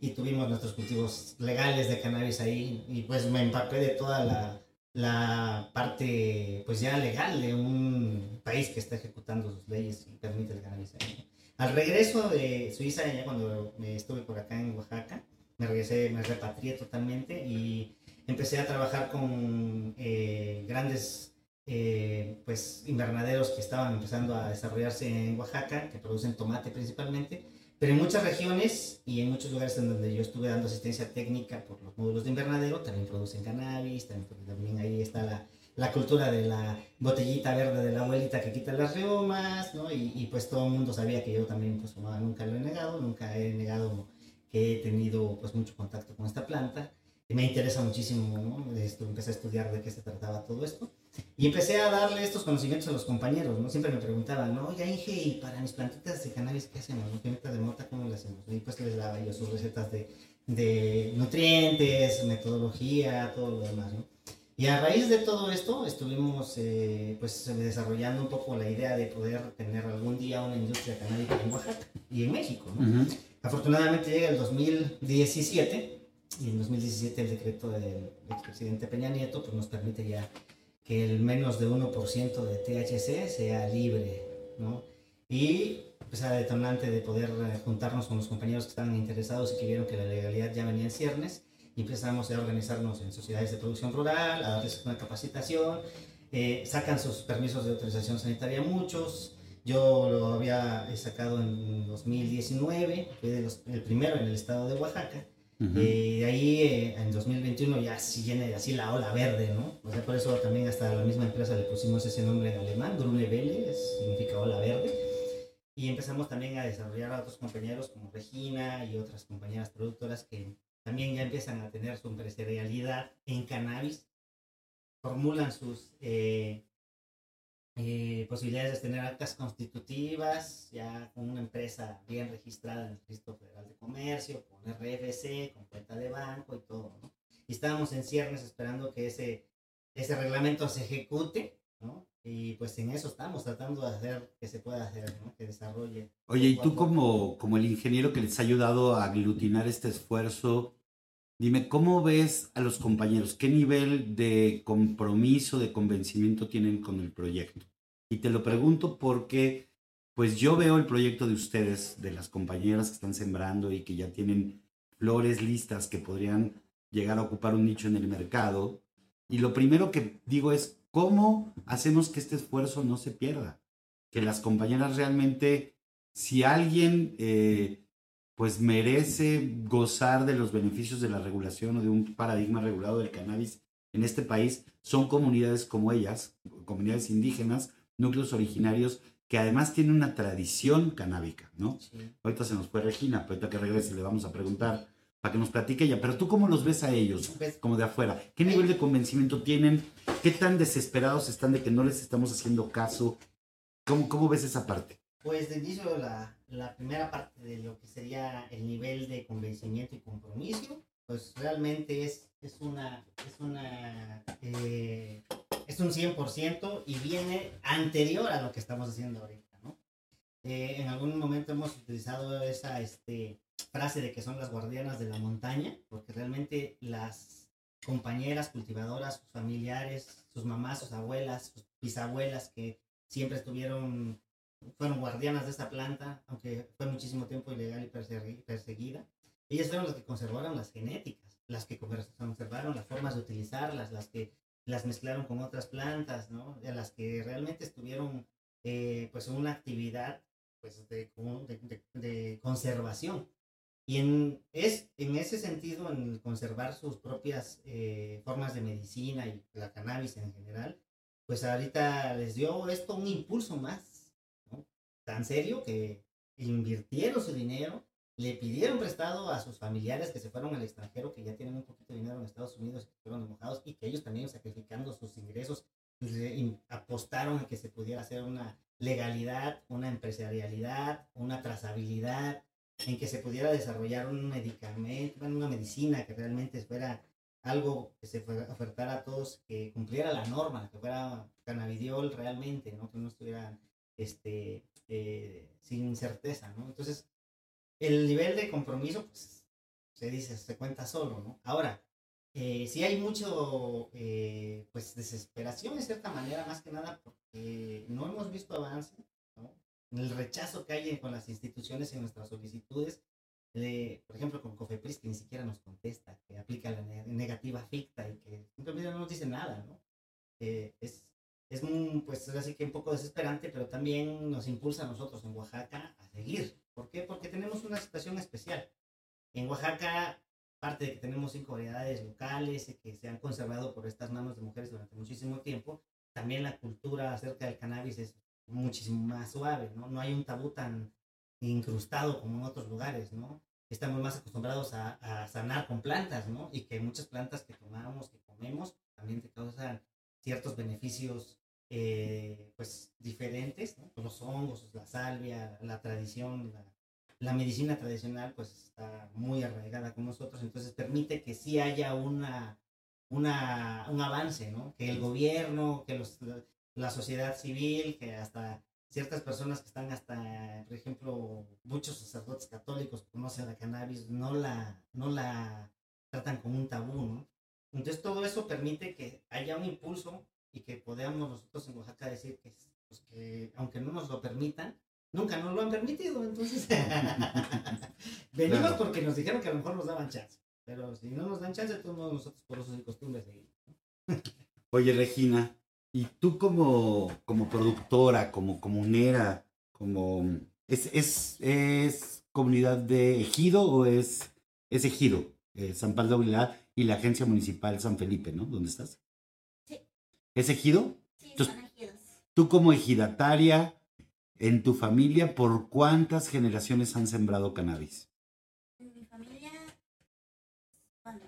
y tuvimos nuestros cultivos legales de cannabis ahí, y pues me empapé de toda la la parte pues ya legal de un país que está ejecutando sus leyes y permite el cannabis. Al regreso de Suiza, ya cuando estuve por acá en Oaxaca, me regresé, me repatrié totalmente y empecé a trabajar con eh, grandes eh, pues invernaderos que estaban empezando a desarrollarse en Oaxaca, que producen tomate principalmente, Pero en muchas regiones y en muchos lugares en donde yo estuve dando asistencia técnica por los módulos de invernadero, también producen cannabis, también, ahí está la, cultura de la botellita verde de la abuelita que quita las reumas, ¿no? Y, y, pues todo el mundo sabía que yo también pues nunca lo he negado, nunca he negado que he tenido pues mucho contacto con esta planta. Me interesa muchísimo, ¿no? Esto, empecé a estudiar de qué se trataba todo esto. Y empecé a darle estos conocimientos a los compañeros, ¿no? Siempre me preguntaban, ¿no? Oiga, Inge, ¿y para mis plantitas de cannabis qué hacemos? ¿No? de mota cómo le hacemos? Y pues les daba yo sus recetas de, de nutrientes, metodología, todo lo demás, ¿no? Y a raíz de todo esto estuvimos eh, pues desarrollando un poco la idea de poder tener algún día una industria canábica en Oaxaca y en México, ¿no? Afortunadamente llega el 2017 y en 2017 el decreto del expresidente Peña Nieto pues nos permite ya que el menos de 1% de THC sea libre, ¿no? Y pues a detonante de poder eh, juntarnos con los compañeros que estaban interesados y que vieron que la legalidad ya venía en ciernes, y empezamos a organizarnos en sociedades de producción rural, a darles una capacitación, eh, sacan sus permisos de autorización sanitaria muchos, yo lo había sacado en 2019, fui el primero en el estado de Oaxaca, y de ahí eh, en 2021 ya sí viene así la ola verde, ¿no? O sea, por eso también hasta la misma empresa le pusimos ese nombre en alemán, Grune Welle, significa ola verde. Y empezamos también a desarrollar a otros compañeros como Regina y otras compañeras productoras que también ya empiezan a tener su empresarialidad en cannabis, formulan sus eh, eh, posibilidades de tener actas constitutivas, ya con una empresa bien registrada en el Registro Federal de Comercio, con RFC, con cuenta de banco y todo, ¿no? Y estábamos en ciernes esperando que ese, ese reglamento se ejecute, ¿no? Y pues en eso estamos tratando de hacer que se pueda hacer, ¿no? Que desarrolle. Oye, y tú como, como el ingeniero que les ha ayudado a aglutinar este esfuerzo, dime, ¿cómo ves a los compañeros? ¿Qué nivel de compromiso, de convencimiento tienen con el proyecto? Y te lo pregunto porque, pues yo veo el proyecto de ustedes, de las compañeras que están sembrando y que ya tienen flores listas que podrían llegar a ocupar un nicho en el mercado. Y lo primero que digo es, ¿cómo hacemos que este esfuerzo no se pierda? Que las compañeras realmente, si alguien eh, pues merece gozar de los beneficios de la regulación o de un paradigma regulado del cannabis en este país, son comunidades como ellas, comunidades indígenas, núcleos originarios que además tienen una tradición canábica, ¿no? Ahorita se nos fue Regina, pero ahorita que regrese le vamos a preguntar para que nos platique ella. Pero tú cómo los ves a ellos, pues, como de afuera? ¿Qué nivel de convencimiento tienen? ¿Qué tan desesperados están de que no les estamos haciendo caso? ¿Cómo, cómo ves esa parte? Pues de inicio la, la primera parte de lo que sería el nivel de convencimiento y compromiso, pues realmente es, es una, es una eh, es un 100% y viene anterior a lo que estamos haciendo ahorita, ¿no? Eh, en algún momento hemos utilizado esa este, frase de que son las guardianas de la montaña, porque realmente las compañeras cultivadoras, sus familiares, sus mamás, sus abuelas, sus bisabuelas que siempre estuvieron, fueron guardianas de esta planta, aunque fue muchísimo tiempo ilegal y perseguida. Ellas fueron las que conservaron las genéticas, las que conservaron las formas de utilizarlas, las que las mezclaron con otras plantas, ¿no? De las que realmente estuvieron, eh, pues, una actividad, pues, de, conservación. Y en, es, en ese sentido, en conservar sus propias eh, formas de medicina y la cannabis en general, pues ahorita les dio esto un impulso más. Tan serio que invirtieron su dinero le pidieron prestado a sus familiares que se fueron al extranjero, que ya tienen un poquito de dinero en Estados Unidos, que fueron mojados y que ellos también sacrificando sus ingresos apostaron a que se pudiera hacer una legalidad, una empresarialidad, una trazabilidad, en que se pudiera desarrollar un medicamento, una medicina que realmente fuera algo que se ofertara a todos, que cumpliera la norma, que fuera cannabidiol realmente, ¿no? que no estuviera este, eh, sin certeza. ¿no? Entonces, el nivel de compromiso, pues, se dice, se cuenta solo, ¿no? Ahora, eh, sí hay mucho, eh, pues, desesperación de cierta manera, más que nada porque no hemos visto avance, ¿no? El rechazo que hay con las instituciones en nuestras solicitudes, por ejemplo, con COFEPRIS, que ni siquiera nos contesta, que aplica la negativa ficta y que simplemente no nos dice nada, ¿no? Eh, es, es un, pues, así que un poco desesperante, pero también nos impulsa a nosotros en Oaxaca a seguir, ¿Por qué? Porque tenemos una situación especial. En Oaxaca, parte de que tenemos cinco variedades locales que se han conservado por estas manos de mujeres durante muchísimo tiempo, también la cultura acerca del cannabis es muchísimo más suave, ¿no? No hay un tabú tan incrustado como en otros lugares, ¿no? Estamos más acostumbrados a, a sanar con plantas, ¿no? Y que muchas plantas que tomamos, que comemos, también te causan ciertos beneficios eh, pues diferentes, ¿no? Pues, los hongos, la salvia, la tradición, la, la, medicina tradicional pues está muy arraigada con nosotros, entonces permite que sí haya una, una, un avance, ¿no? Que el gobierno, que los, la sociedad civil, que hasta ciertas personas que están hasta, por ejemplo, muchos sacerdotes católicos conocen la cannabis, no la, no la tratan como un tabú, ¿no? Entonces todo eso permite que haya un impulso y que podamos nosotros en Oaxaca decir que, pues, que aunque no nos lo permitan, nunca nos lo han permitido. Entonces, venimos porque nos dijeron que a lo mejor nos daban chance. Pero si no nos dan chance, todos nosotros por usos y costumbres seguimos. Oye, Regina, ¿y tú como, como productora, como comunera, como... ¿Es, es, es comunidad de ejido o es, es ejido? Eh, San Pablo y la Agencia Municipal San Felipe, ¿no? ¿Dónde estás? ¿Es ejido? Sí, son ejidos. Tú como ejidataria, en tu familia, ¿por cuántas generaciones han sembrado cannabis? En mi familia, bueno,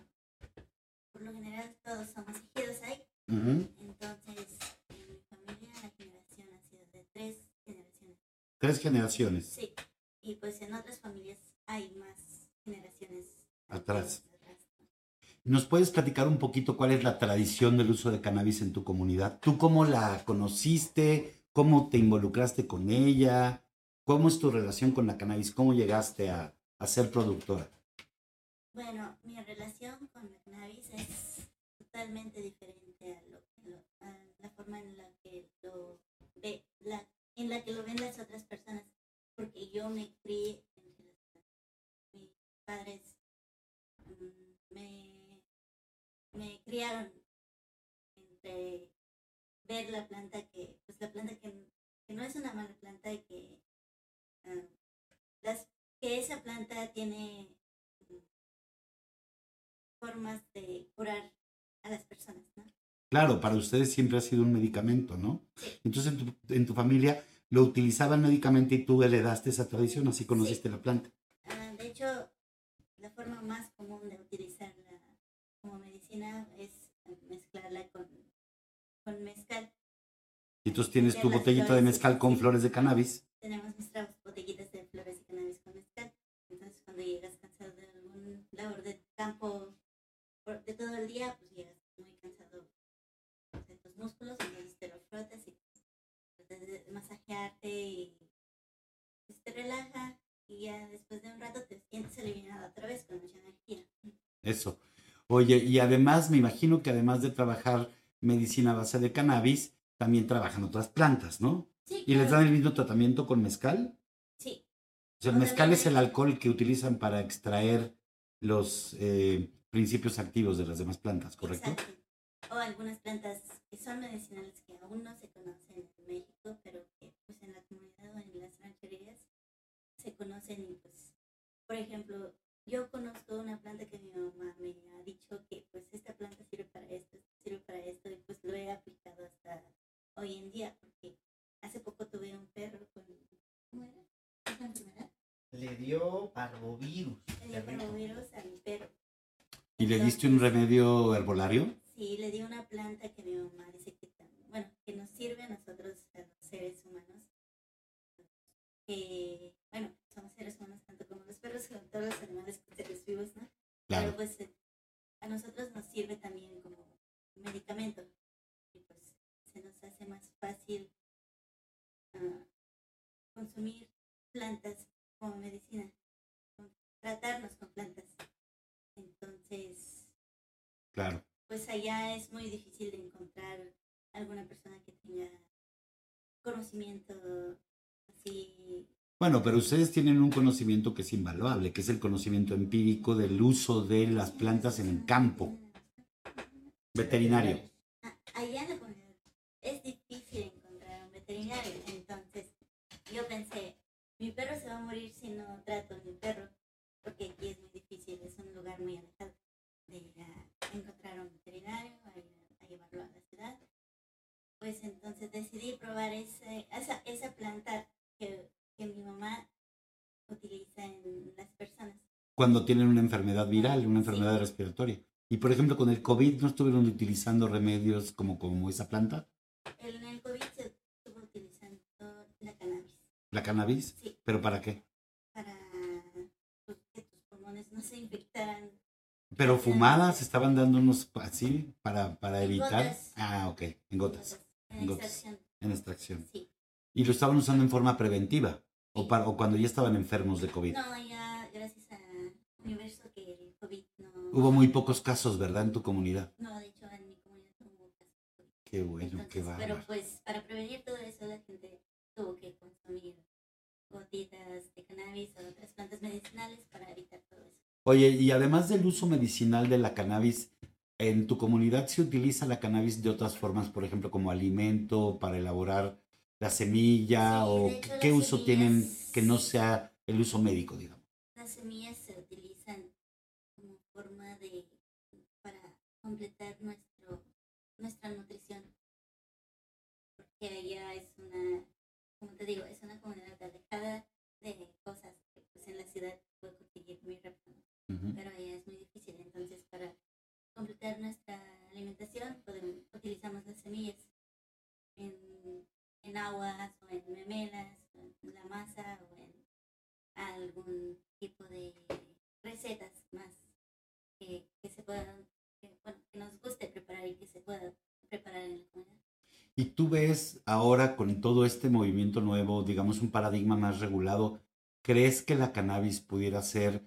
por lo general todos somos ejidos ahí. Entonces, en mi familia la generación ha sido de tres generaciones. ¿Tres generaciones? Sí. Y pues en otras familias hay más generaciones. Atrás. ¿Nos puedes platicar un poquito cuál es la tradición del uso de cannabis en tu comunidad? ¿Tú cómo la conociste? ¿Cómo te involucraste con ella? ¿Cómo es tu relación con la cannabis? ¿Cómo llegaste a, ser productora? Bueno, mi relación con la cannabis es totalmente diferente a, la forma en la que lo ve, en la que lo ven las otras personas, porque yo me crié en mis padres mm, me me criaron entre ver la planta que, pues la planta que, no es una mala planta y que, las, que esa planta tiene formas de curar a las personas, ¿no? Claro, para ustedes siempre ha sido un medicamento, ¿no? Entonces en tu, en tu, familia lo utilizaban médicamente y tú heredaste esa tradición, así conociste la planta. Ah, de hecho, la forma más común de utilizarla como medicina es mezclarla con, con mezcal. ¿Y tú tienes tu botellita de mezcal con flores de cannabis? Tenemos nuestras botellitas de flores de cannabis con mezcal. Entonces, cuando llegas cansado de algún labor de campo de todo el día, pues llegas muy cansado de tus músculos, entonces te lo frotas y tratas de masajearte y pues, te relaja y ya después de un rato te sientes aliviado otra vez con mucha energía. Eso. Oye, y además me imagino que además de trabajar medicina a base de cannabis, también trabajan otras plantas, ¿no? Sí. ¿Y les dan el mismo tratamiento con mezcal? Sí. O sea, el mezcal es el alcohol que utilizan para extraer los eh, principios activos de las demás plantas, ¿correcto? Exacto. O algunas plantas que son medicinales que aún no se conocen en México, pero que pues en la comunidad o en las rancherías se conocen y pues, por ejemplo, yo conozco una planta que me ha dicho que pues esta planta sirve para esto, sirve para esto y pues lo he aplicado hasta hoy en día porque hace poco tuve un perro con ¿cómo era? ¿Esa enfermedad? Le dio parvovirus. Le dio parvovirus a mi perro. ¿Y le diste un remedio herbolario? Sí, le di una planta que mi mamá dice que bueno, que nos sirve a nosotros, a los seres humanos, que, bueno, somos seres humanos tanto como los perros, como todos los animales seres vivos, ¿no? Claro. Pero pues eh, a nosotros nos sirve también como medicamento y pues se nos hace más fácil uh, consumir plantas como medicina, tratarnos con plantas. Entonces, claro. pues allá es muy difícil de encontrar alguna persona que tenga conocimiento así bueno, pero ustedes tienen un conocimiento que es invaluable, que es el conocimiento empírico del uso de las plantas en el campo. Veterinario. Enfermedad viral, una enfermedad respiratoria. Y por ejemplo, con el COVID, ¿no estuvieron utilizando remedios como, como esa planta? En el COVID se estuvo utilizando la cannabis. ¿La cannabis? Sí. ¿Pero para qué? Para pues, que tus pulmones no se infectaran. ¿Pero fumadas estaban dándonos así para, para En evitar? gotas. Ah, ok, en gotas. En gotas. extracción. En extracción. Sí. ¿Y lo estaban usando en forma preventiva? ¿O, para, o cuando ya estaban enfermos de COVID? No, ya gracias al universo que el COVID no... Hubo muy pocos casos, ¿verdad? En tu comunidad. No, de hecho en mi comunidad no hubo casos. Qué bueno, qué bárbaro. pero pues para prevenir todo eso la gente tuvo que consumir gotitas de cannabis o otras plantas medicinales para evitar todo eso. Oye, y además del uso medicinal de la cannabis, ¿en tu comunidad se utiliza la cannabis de otras formas, por ejemplo, como alimento para elaborar la semilla? Sí, ¿O qué uso tienen que no sea el uso médico, digamos? Las semillas se utilizan como forma de para completar nuestro nuestra nutrición. Porque allá es una, como te digo, es una comunidad alejada de cosas que pues en la ciudad puedo conseguir muy rápido. Ujú. Pero allá es muy difícil. Entonces para completar nuestra alimentación podemos, utilizamos las semillas en, en aguas o en memelas, o en la masa o en algún tipo de recetas más que, que se puedan, que, bueno, que nos guste preparar y que se pueda preparar en la comunidad. Y tú ves ahora con todo este movimiento nuevo, digamos un paradigma más regulado, ¿crees que la cannabis pudiera ser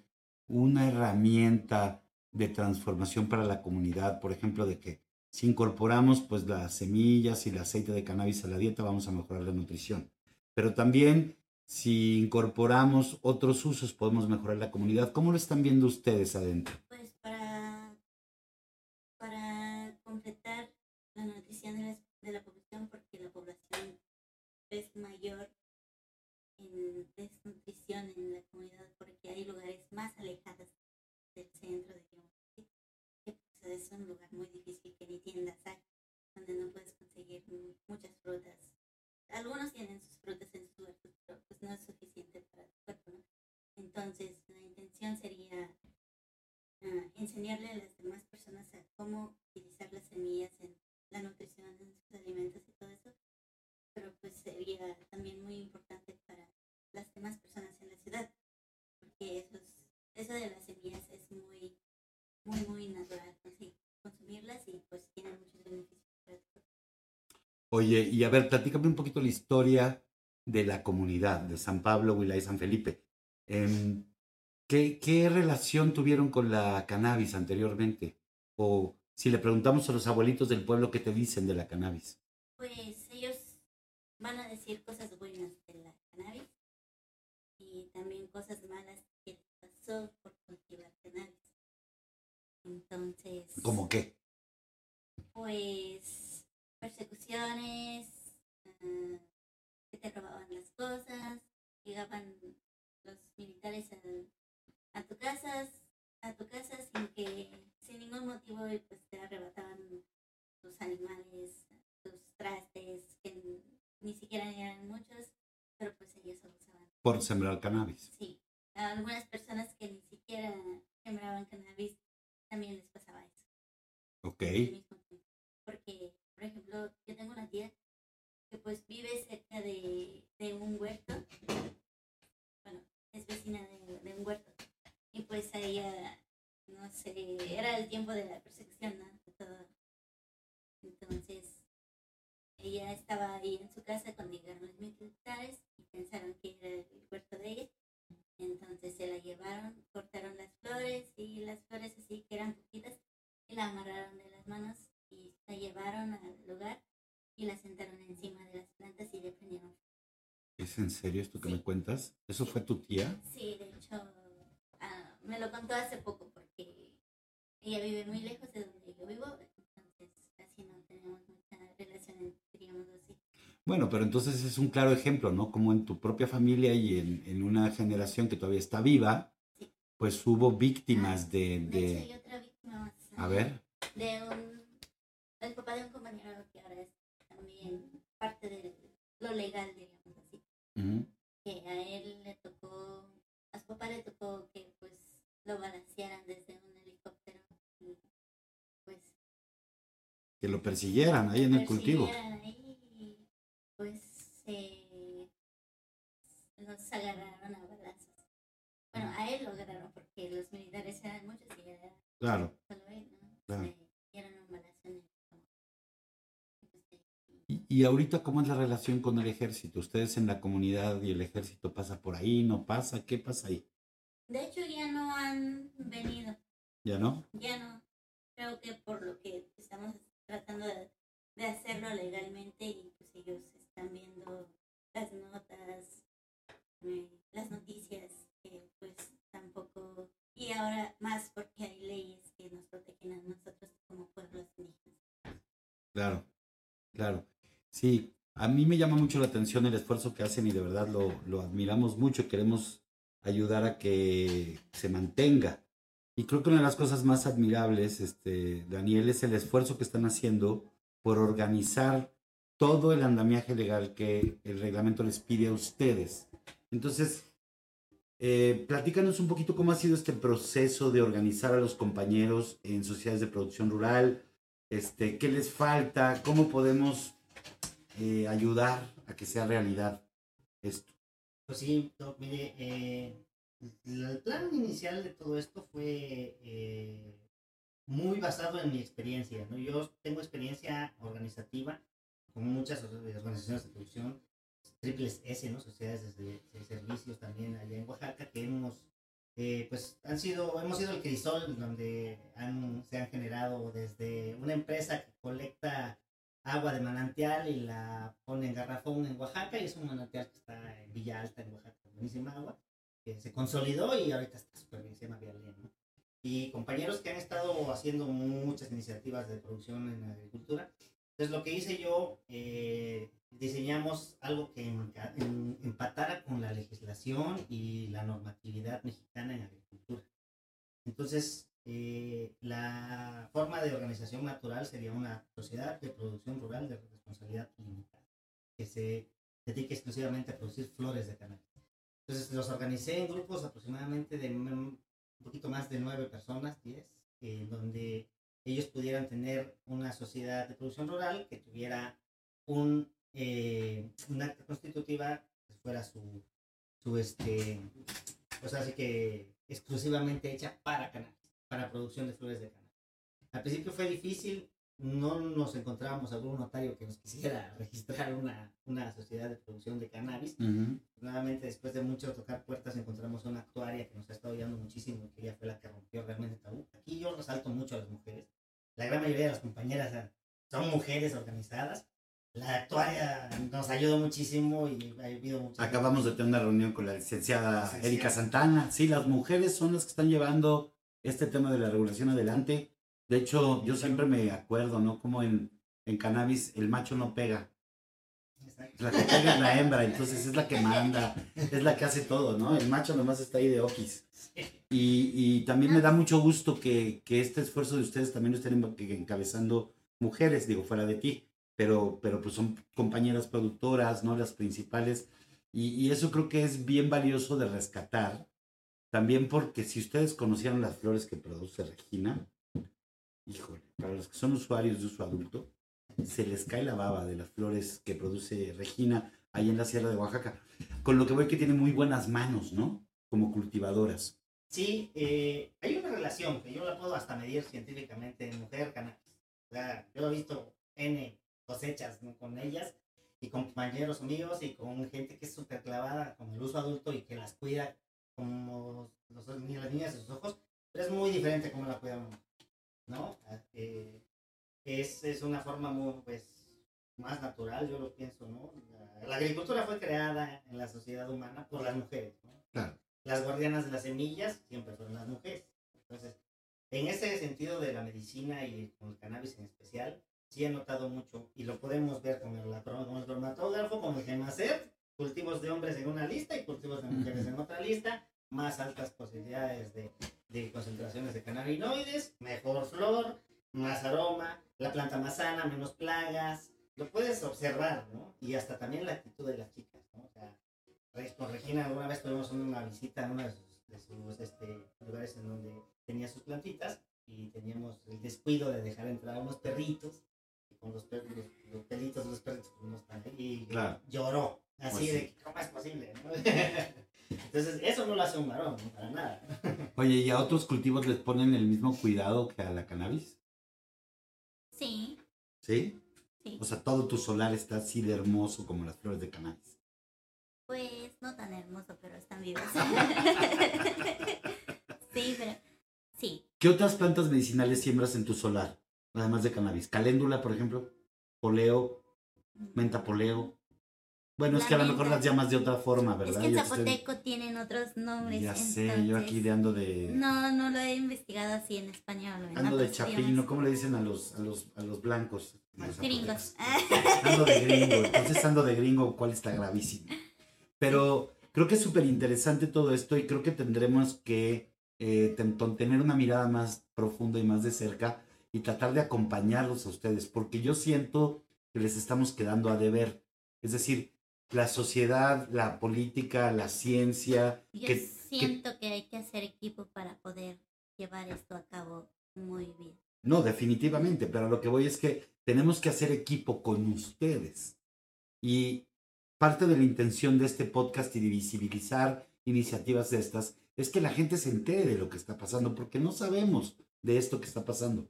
una herramienta de transformación para la comunidad? Por ejemplo, de que si incorporamos pues las semillas y el aceite de cannabis a la dieta vamos a mejorar la nutrición. Pero también si incorporamos otros usos podemos mejorar la comunidad. ¿Cómo lo están viendo ustedes adentro? Pues para, para completar la nutrición de la, de la población, porque la población es mayor en desnutrición en la comunidad, porque hay lugares más alejados del centro, digamos, así, que pues, es un lugar muy difícil que ni tiendas hay, donde no puedes conseguir mu- muchas frutas. Algunos tienen sus frutas en sus huertos, pero pues no es suficiente para tu cuerpo, ¿no? Entonces, la intención sería ah, enseñarle a las demás personas a cómo utilizar las semillas en la nutrición, en sus alimentos y todo eso, pero pues sería también muy importante para las demás personas en la ciudad, porque eso, es- eso de las semillas es muy, muy, muy natural, consi- consumirlas y pues tienen muchos beneficios para tu cuerpo. Oye, y a ver, platícame un poquito la historia de la comunidad de San Pablo, Huila y San Felipe. Em, ¿qué, ¿Qué relación tuvieron con la cannabis anteriormente? O si le preguntamos a los abuelitos del pueblo qué te dicen de la cannabis. Pues ellos van a decir cosas buenas de la cannabis y también cosas malas que les pasó por cultivar cannabis. Entonces, ¿Cómo qué? pues persecuciones, ah, que te robaban las cosas, llegaban los militares a, a tu casa, a tu casa sin que, sin ningún motivo y pues te arrebataban tus animales, tus trastes, que ni siquiera eran muchos, pero pues ellos abusaban. Por sembrar cannabis. Sí, a algunas personas que ni siquiera sembraban cannabis también les pasaba eso. Ok. Porque, por ejemplo, yo tengo una tía que pues vive cerca de, de un huerto. Bueno, es vecina de, un huerto. Y pues a ella, no sé, era el tiempo de la persecución, ¿no? De todo. Entonces, ella estaba ahí en su casa cuando llegaron los militares y pensaron que era el huerto de ella. Entonces se la llevaron, cortaron las flores y las flores así que eran poquitas y la amarraron de las manos y la llevaron al lugar y la sentaron encima de las plantas y le prendieron. ¿Es en serio esto que me cuentas? ¿Eso fue tu tía? Sí, de hecho, ah, me lo contó hace poco porque ella vive muy lejos de donde yo vivo, entonces casi no tenemos mucha relación entre, digamos así. Bueno, pero entonces es un claro ejemplo, ¿no? Como en tu propia familia y en, en una generación que todavía está viva, pues hubo víctimas de... de... Hecho, hay otra víctima más. A ver. De un... El papá de un compañero que ahora es también parte de lo legal, digamos así. Que a él le tocó, a su papá le tocó que pues lo balancearan desde un helicóptero y pues... Que lo persiguieran ahí en el cultivo. Ahí, pues eh, nos agarraron a balazos. Bueno, a él lo agarraron porque los militares eran muchos y era claro. solo él, ¿no? Claro. Se dieron un balazo en el ¿Y, ¿Y ahorita cómo es la relación con el ejército? ¿Ustedes en la comunidad y el ejército pasa por ahí, no pasa? ¿Qué pasa ahí? De hecho ya no han venido. ¿Ya no? Ya no. Creo que por lo que estamos tratando de, de hacerlo legalmente y pues ellos están viendo las notas, eh, las noticias que pues tampoco y ahora más porque hay leyes que nos protegen a nosotros como pueblos indígenas. Claro, claro. Sí, a mí me llama mucho la atención el esfuerzo que hacen y de verdad lo, lo admiramos mucho. Queremos ayudar a que se mantenga. Y creo que una de las cosas más admirables, este, Daniel, es el esfuerzo que están haciendo por organizar todo el andamiaje legal que el reglamento les pide a ustedes. Entonces, eh, platícanos un poquito cómo ha sido este proceso de organizar a los compañeros en sociedades de producción rural, este, qué les falta, cómo podemos eh, ayudar a que sea realidad esto. Pues sí, mire, eh, el plan inicial de todo esto fue eh, muy basado en mi experiencia. ¿no? Yo tengo experiencia organizativa con muchas organizaciones de producción, triples S, ¿no? sociedades de, servicios también allá en Oaxaca, que hemos, eh, pues han sido, hemos sido el crisol donde han, se han generado desde una empresa que colecta agua de manantial y la pone en garrafón en Oaxaca y es un manantial que está en Villa Alta, en Oaxaca, buenísima agua, que se consolidó y ahorita está súper bien, se llama ¿no? Y compañeros que han estado haciendo muchas iniciativas de producción en agricultura. Entonces lo que hice yo, eh, diseñamos algo que empatara con la legislación y la normatividad mexicana en agricultura. Entonces, eh, la forma de organización natural sería una sociedad de producción rural de responsabilidad limitada, que se dedique exclusivamente a producir flores de cannabis. Entonces los organicé en grupos aproximadamente de un poquito más de nueve personas, diez, donde ellos pudieran tener una sociedad de producción rural que tuviera un, eh, una acta constitutiva que fuera su, su este, sea, así que exclusivamente hecha para cannabis para producción de flores de cannabis. Al principio fue difícil, no nos encontrábamos algún notario que nos quisiera registrar una, una sociedad de producción de cannabis. Nuevamente, después de mucho tocar puertas, encontramos una actuaria que nos ha estado ayudando muchísimo, que ella fue la que rompió realmente el tabú. Aquí yo resalto mucho a las mujeres. La gran mayoría de las compañeras son mujeres organizadas. La actuaria nos ayudó muchísimo y ha habido mucho. Acabamos de tener una reunión con la licenciada Erika Santana. Sí, las mujeres son las que están llevando este tema de la regulación adelante. De hecho, yo siempre me acuerdo, ¿no? Como en, en cannabis el macho no pega. La que pega es la hembra, entonces es la que manda, es la que hace todo, ¿no? El macho nomás está ahí de okis. Y, y también me da mucho gusto que, que, este esfuerzo de ustedes también lo estén encabezando mujeres, digo, fuera de ti, pero, pero pues son compañeras productoras, ¿no? Las principales. Y, y eso creo que es bien valioso de rescatar, también porque si ustedes conocieran las flores que produce Regina, híjole, para los que son usuarios de uso adulto, se les cae la baba de las flores que produce Regina ahí en la Sierra de Oaxaca. Con lo que veo que tiene muy buenas manos, ¿no? Como cultivadoras. Sí, eh, hay una relación que yo la puedo hasta medir científicamente en mujer cannabis. O sea, yo he visto N cosechas con ellas y con compañeros míos y con gente que es súper clavada con el uso adulto y que las cuida como los, las niñas de sus ojos, pero es muy diferente como la cuidamos, ¿no? Eh, es, es una forma muy, pues, más natural, yo lo pienso, ¿no? La, agricultura fue creada en la sociedad humana por las mujeres, ¿no? Claro. Las guardianas de las semillas siempre fueron las mujeres. Entonces, en ese sentido de la medicina y con el cannabis en especial, sí he notado mucho, y lo podemos ver con el, con el cromatógrafo, con el GEMACET, cultivos de hombres en una lista y cultivos de mujeres en otra lista, más altas posibilidades de, de concentraciones de cannabinoides, mejor flor, más aroma, la planta más sana, menos plagas, lo puedes observar, ¿no? Y hasta también la actitud de las chicas, ¿no? O sea, con Regina alguna vez tuvimos una visita en uno de sus, este, lugares en donde tenía sus plantitas y teníamos el descuido de dejar entrar a unos perritos. Y con los, los, pelitos de los perritos pues, ahí y lloró así pues de cómo es posible ¿no? entonces eso no lo hace un varón para nada oye y a otros cultivos les ponen el mismo cuidado que a la cannabis sí sí o sea, todo tu solar está así de hermoso como las flores de cannabis. Pues no tan hermoso, pero están vivos. sí, pero sí. ¿Qué otras plantas medicinales siembras en tu solar? Además de cannabis. Caléndula, por ejemplo. Poleo. Mm. Menta poleo. Bueno, es que a lo mejor las llamas de otra forma, ¿verdad? Es que en zapoteco tienen otros nombres. Ya sé, yo aquí de ando de... No, no lo he investigado así en español. ando de chapino, ¿cómo le dicen a los, a los, a los blancos? gringos. Ando de gringo, entonces ando de gringo, cual está gravísimo. Pero creo que es súper interesante todo esto y creo que tendremos que eh, tener una mirada más profunda y más de cerca y tratar de acompañarlos a ustedes, porque yo siento que les estamos quedando a deber. Es decir, la sociedad, la política, la ciencia. Yo que, siento que... hay que hacer equipo para poder llevar esto a cabo muy bien. No, definitivamente, pero lo que voy es que tenemos que hacer equipo con ustedes. Y parte de la intención de este podcast y de visibilizar iniciativas de estas es que la gente se entere de lo que está pasando, porque no sabemos de esto que está pasando.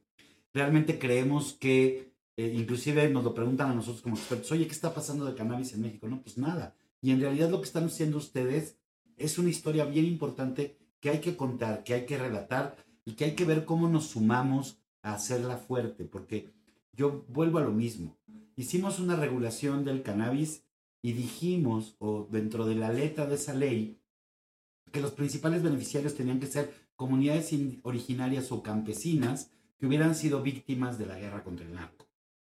Realmente creemos que eh, inclusive nos lo preguntan a nosotros como expertos, oye, ¿qué está pasando de cannabis en México? No, pues nada. Y en realidad lo que están haciendo ustedes es una historia bien importante que hay que contar, que hay que relatar y que hay que ver cómo nos sumamos a hacerla fuerte, porque yo vuelvo a lo mismo. Hicimos una regulación del cannabis y dijimos, o dentro de la letra de esa ley, que los principales beneficiarios tenían que ser comunidades originarias o campesinas que hubieran sido víctimas de la guerra contra el narco.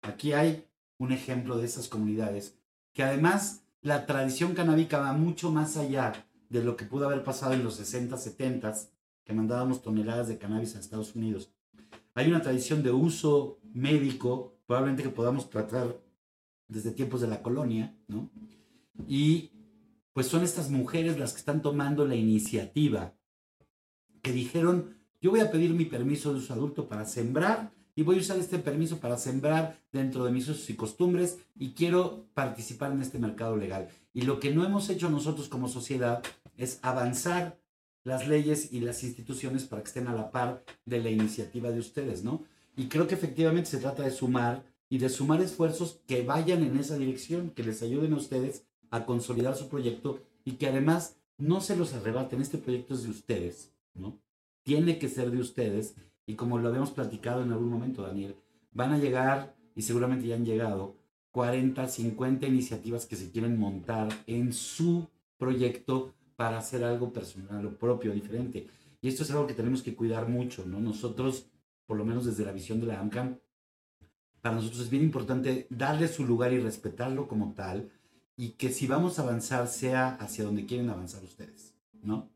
Aquí hay un ejemplo de esas comunidades que además la tradición canábica va mucho más allá de lo que pudo haber pasado en los 60, 70, que mandábamos toneladas de cannabis a Estados Unidos. Hay una tradición de uso médico, probablemente que podamos tratar desde tiempos de la colonia, ¿no? Y pues son estas mujeres las que están tomando la iniciativa, que dijeron, yo voy a pedir mi permiso de uso adulto para sembrar y voy a usar este permiso para sembrar dentro de mis usos y costumbres y quiero participar en este mercado legal. Y lo que no hemos hecho nosotros como sociedad es avanzar las leyes y las instituciones para que estén a la par de la iniciativa de ustedes, ¿no? Y creo que efectivamente se trata de sumar y de sumar esfuerzos que vayan en esa dirección, que les ayuden a ustedes a consolidar su proyecto y que además no se los arrebaten. Este proyecto es de ustedes, ¿no? Tiene que ser de ustedes y como lo habíamos platicado en algún momento, Daniel, van a llegar, y seguramente ya han llegado, 40, 50 iniciativas que se quieren montar en su proyecto para hacer algo personal o propio, diferente. Y esto es algo que tenemos que cuidar mucho, ¿no? Nosotros, por lo menos desde la visión de la AMCAM, para nosotros es bien importante darle su lugar y respetarlo como tal, y que si vamos a avanzar sea hacia donde quieren avanzar ustedes, ¿no?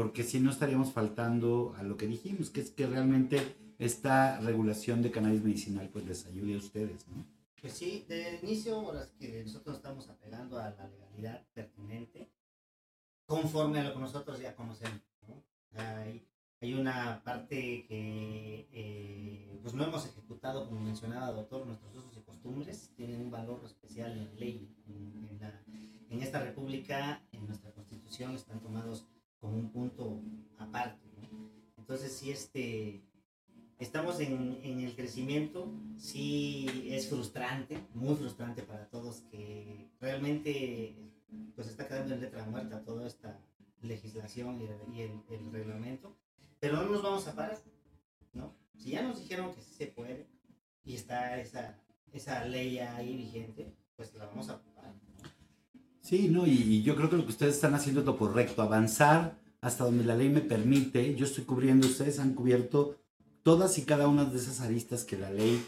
Porque si no estaríamos faltando a lo que dijimos, que es que realmente esta regulación de cannabis medicinal pues les ayude a ustedes, ¿no? Pues sí, de inicio, las que nosotros estamos apelando a la legalidad pertinente, conforme a lo que nosotros ya conocemos, ¿no? Hay, hay una parte que eh, pues no hemos ejecutado, como mencionaba doctor, nuestros usos y costumbres tienen un valor especial en la ley. En, la, en esta república, en nuestra constitución, están tomados como un punto aparte. Entonces, si este, estamos en, en, el crecimiento, sí es frustrante, muy frustrante para todos que realmente pues está quedando en letra muerta toda esta legislación y, el, reglamento, pero no nos vamos a parar, ¿no? Si ya nos dijeron que sí se puede y está esa, esa ley ahí vigente, pues la vamos a parar. Sí, no, y, yo creo que lo que ustedes están haciendo es lo correcto, avanzar hasta donde la ley me permite. Yo estoy cubriendo, ustedes han cubierto todas y cada una de esas aristas que la ley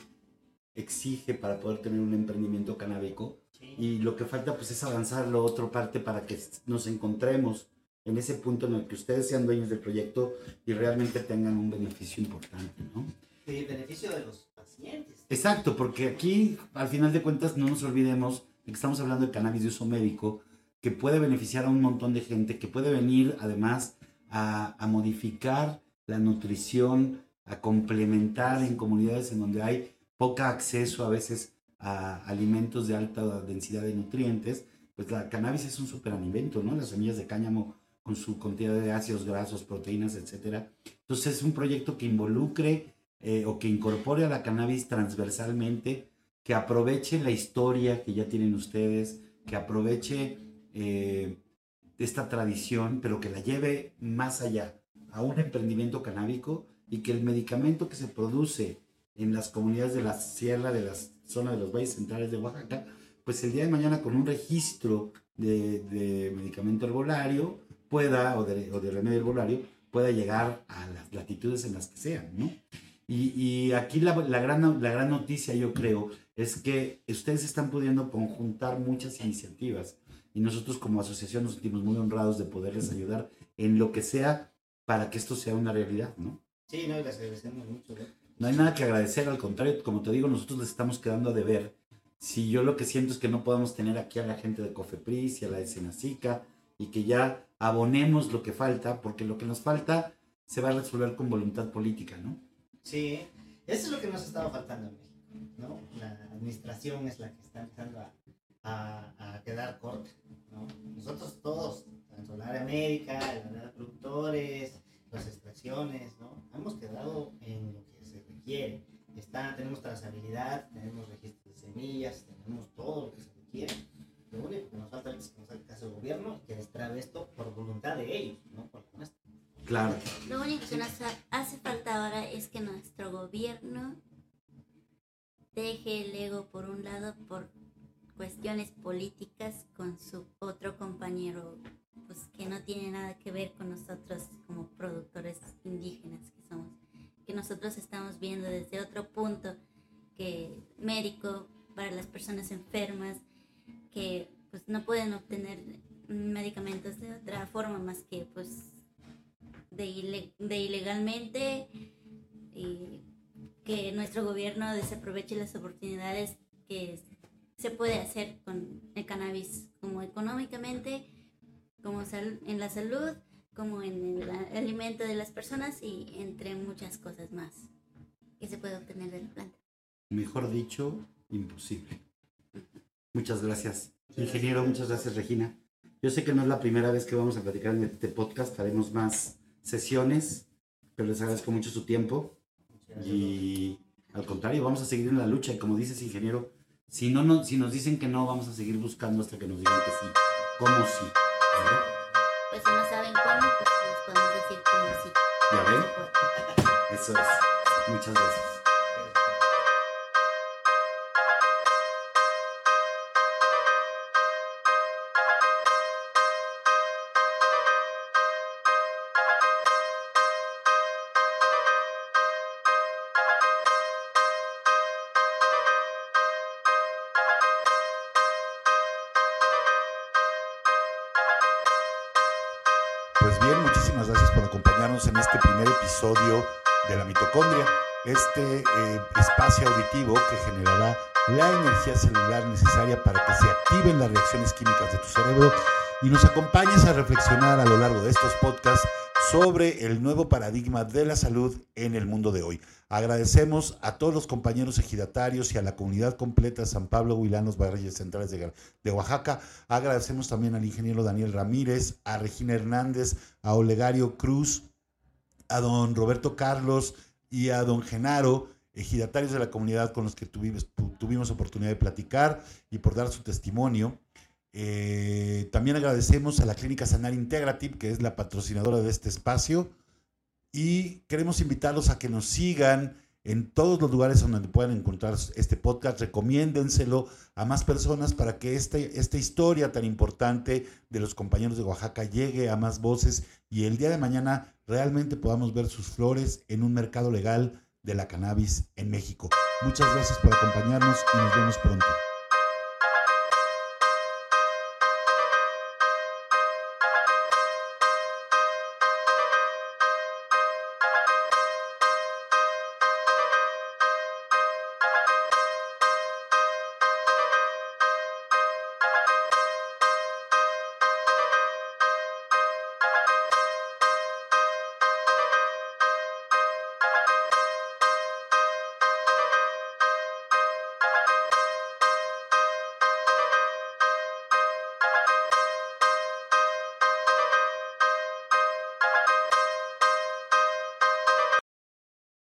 exige para poder tener un emprendimiento canábico. Y lo que falta pues es avanzar la otra parte para que nos encontremos en ese punto en el que ustedes sean dueños del proyecto y realmente tengan un beneficio importante, ¿no? Sí, beneficio de los pacientes. Exacto, porque aquí, al final de cuentas, no nos olvidemos estamos hablando de cannabis de uso médico, que puede beneficiar a un montón de gente, que puede venir además a, modificar la nutrición, a complementar en comunidades en donde hay poco acceso a veces a alimentos de alta densidad de nutrientes, pues la cannabis es un superalimento, ¿no? Las semillas de cáñamo con su cantidad de ácidos grasos, proteínas, etc. Entonces es un proyecto que involucre eh, o que incorpore a la cannabis transversalmente, que aproveche la historia que ya tienen ustedes, que aproveche eh, esta tradición, pero que la lleve más allá, a un emprendimiento canábico y que el medicamento que se produce en las comunidades de la sierra, de la zona de los valles centrales de Oaxaca, pues el día de mañana con un registro de medicamento herbolario, pueda, o de, o de remedio herbolario, pueda llegar a las latitudes en las que sean, ¿no? Y, y aquí la, la, gran, la gran noticia, yo creo, es que ustedes están pudiendo conjuntar muchas iniciativas y nosotros como asociación nos sentimos muy honrados de poderles ayudar en lo que sea para que esto sea una realidad, ¿no? Sí, no, les agradecemos mucho. ¿no? no hay nada que agradecer, al contrario, como te digo, nosotros les estamos quedando a deber. Si yo lo que siento es que no podemos tener aquí a la gente de Cofepris y a la de Senacica y que ya abonemos lo que falta, porque lo que nos falta se va a resolver con voluntad política, ¿no? Sí, eso es lo que nos estaba faltando en México, ¿no? La administración es la que está empezando a, a, a quedar corta, ¿no? Nosotros todos, tanto la área médica, la área de productores, las extracciones, ¿no? Hemos quedado en lo que se requiere. Está, tenemos trazabilidad, tenemos registro de semillas, tenemos todo lo que se requiere lo único que nos falta es que nos haga caso el gobierno y que destrabe esto por voluntad de ellos, no por nuestra. Claro. Lo único que nos hace falta ahora es que nuestro gobierno deje el ego por un lado por cuestiones políticas con su otro compañero pues que no tiene nada que ver con nosotros como productores indígenas que somos que nosotros estamos viendo desde otro punto que médico para las personas enfermas que pues no pueden obtener medicamentos de otra forma más que pues de, de ilegalmente y que nuestro gobierno desaproveche las oportunidades que se puede hacer con el cannabis como económicamente como en la salud como en el alimento de las personas y entre muchas cosas más que se puede obtener de la planta. Mejor dicho, imposible. Muchas gracias. Ingeniero, muchas gracias, Regina. Yo sé que no es la primera vez que vamos a platicar en este podcast, haremos más sesiones, pero les agradezco mucho su tiempo. Y al contrario, vamos a seguir en la lucha. Y como dices, ingeniero, si, no, no, si nos dicen que no, vamos a seguir buscando hasta que nos digan que sí. ¿Cómo sí? Pues si no saben cómo, pues les podemos decir cómo sí. ¿Ya ven? Eso es. Muchas gracias. En este primer episodio de la mitocondria, este eh, espacio auditivo que generará la energía celular necesaria para que se activen las reacciones químicas de tu cerebro y nos acompañes a reflexionar a lo largo de estos podcasts sobre el nuevo paradigma de la salud en el mundo de hoy. Agradecemos a todos los compañeros ejidatarios y a la comunidad completa San Pablo, Huilanos, Barrilles Centrales de, Oaxaca. Agradecemos también al ingeniero Daniel Ramírez, a Regina Hernández, a Olegario Cruz, a don Roberto Carlos y a don Genaro, ejidatarios de la comunidad con los que tuvimos, oportunidad de platicar y por dar su testimonio. Eh, también agradecemos a la Clínica Sanar Integrative, que es la patrocinadora de este espacio. Y queremos invitarlos a que nos sigan en todos los lugares donde puedan encontrar este podcast. Recomiéndenselo a más personas para que este, esta historia tan importante de los compañeros de Oaxaca llegue a más voces y el día de mañana realmente podamos ver sus flores en un mercado legal de la cannabis en México. Muchas gracias por acompañarnos y nos vemos pronto.